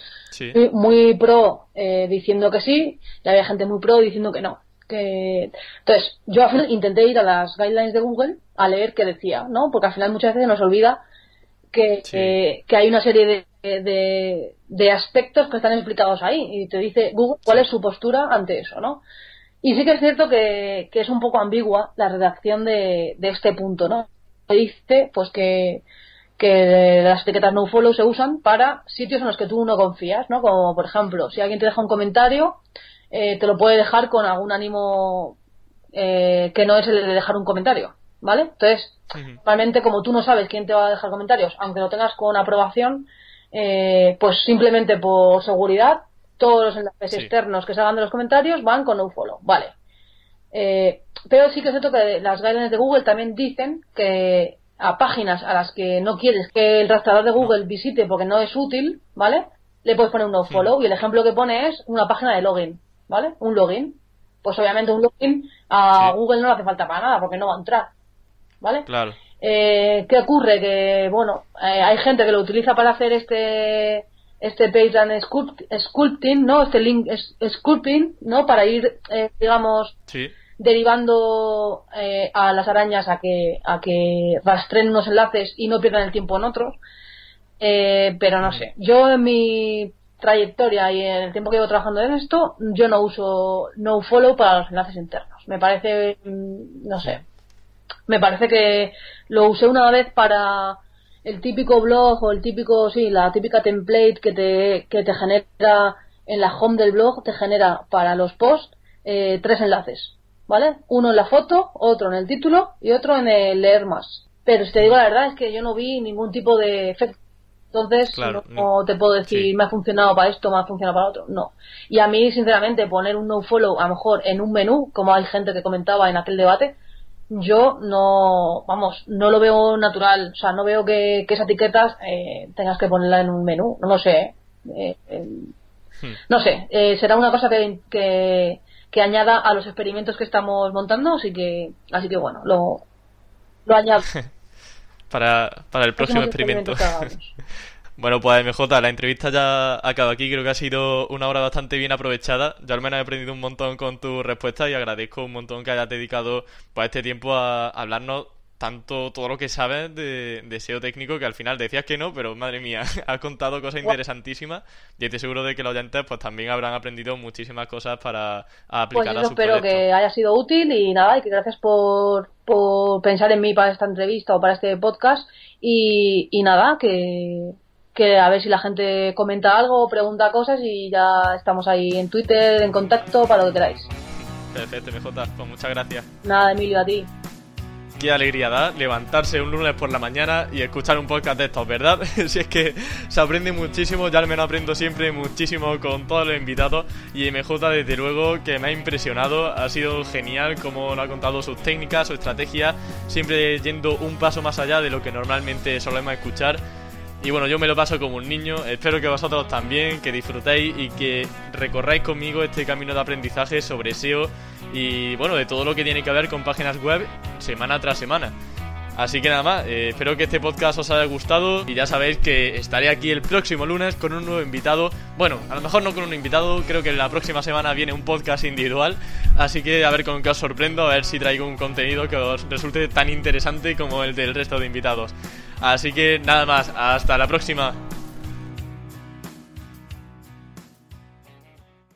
muy, pro eh, diciendo que sí y había gente muy pro diciendo que no. Que... Entonces, yo al final intenté ir a las guidelines de Google a leer qué decía, ¿no? Porque al final muchas veces nos olvida que, que hay una serie de, de, de, aspectos que están explicados ahí y te dice Google cuál es su postura ante eso, ¿no? Y sí que es cierto que, es un poco ambigua la redacción de, este punto, ¿no? Dice, pues que, que las etiquetas nofollow se usan para sitios en los que tú no confías, ¿no? Como por ejemplo, si alguien te deja un comentario, eh, te lo puede dejar con algún ánimo eh, que no es el de dejar un comentario, ¿vale? Entonces, realmente como tú no sabes quién te va a dejar comentarios, aunque lo tengas con aprobación, eh, pues simplemente por seguridad todos los enlaces externos que salgan de los comentarios van con nofollow, vale. Eh, pero sí que es cierto que las guidelines de Google también dicen que a páginas a las que no quieres que el rastreador de Google visite porque no es útil, ¿vale? Le puedes poner un nofollow y el ejemplo que pone es una página de login, ¿vale? Un login. Pues obviamente un login a Google no le hace falta para nada porque no va a entrar, ¿vale? Claro. Eh, ¿Qué ocurre? Que, bueno, eh, hay gente que lo utiliza para hacer este este page and sculpting, ¿no? Este link sculpting, ¿no? Para ir, eh, digamos, derivando eh, a las arañas a que, a que rastreen unos enlaces y no pierdan el tiempo en otros. Eh, pero no sé, yo en mi trayectoria y en el tiempo que llevo trabajando en esto, yo no uso no follow para los enlaces internos. Me parece, mm, no sé, me parece que lo usé una vez para el típico blog o el típico, sí, la típica template que te, que te genera en la home del blog, te genera para los posts eh, tres enlaces, ¿vale? Uno en la foto, otro en el título y otro en el leer más. Pero si te digo la verdad es que yo no vi ningún tipo de efecto entonces, no, te puedo decir, me ha funcionado para esto, me ha funcionado para otro. No. Y a mí, sinceramente, poner un no follow, a lo mejor en un menú, como hay gente que comentaba en aquel debate, yo no, vamos, no lo veo natural. O sea, no veo que, que esa etiqueta eh, tengas que ponerla en un menú. No lo sé. Eh, eh, hmm. No sé. será una cosa que, que, que, añada a los experimentos que estamos montando. Así que, así que bueno, lo, lo añado. (laughs) para, para el próximo experimento. (laughs) bueno, pues MJ, la entrevista ya acaba aquí. Creo que ha sido una hora bastante bien aprovechada. Yo al menos he aprendido un montón con tu respuesta y agradezco un montón que hayas dedicado pues, este tiempo a hablarnos tanto todo lo que sabes de, de, SEO técnico que al final decías que no, pero madre mía, (laughs) has contado cosas interesantísimas. Y estoy seguro de que los oyentes pues también habrán aprendido muchísimas cosas para aplicar pues a su espero que haya sido útil y nada, y que gracias por, por pensar en mí para esta entrevista o para este podcast. Y, y nada, que, que a ver si la gente comenta algo o pregunta cosas y ya estamos ahí en Twitter, en contacto, para lo que queráis. Perfecto, MJ, pues muchas gracias. Nada, Emilio, a ti qué alegría da levantarse un lunes por la mañana y escuchar un podcast de estos, ¿verdad? (laughs) si es que se aprende muchísimo, ya al menos aprendo siempre muchísimo con todos los invitados y MJ desde luego que me ha impresionado, ha sido genial como nos ha contado sus técnicas, su estrategia, siempre yendo un paso más allá de lo que normalmente solemos escuchar. Y bueno, yo me lo paso como un niño, espero que vosotros también, que disfrutéis y que recorráis conmigo este camino de aprendizaje sobre SEO y bueno, de todo lo que tiene que ver con páginas web semana tras semana. Así que nada más, eh, espero que este podcast os haya gustado y ya sabéis que estaré aquí el próximo lunes con un nuevo invitado. Bueno, a lo mejor no con un invitado, creo que la próxima semana viene un podcast individual, así que a ver con qué os sorprendo, a ver si traigo un contenido que os resulte tan interesante como el del resto de invitados. Así que nada más, hasta la próxima.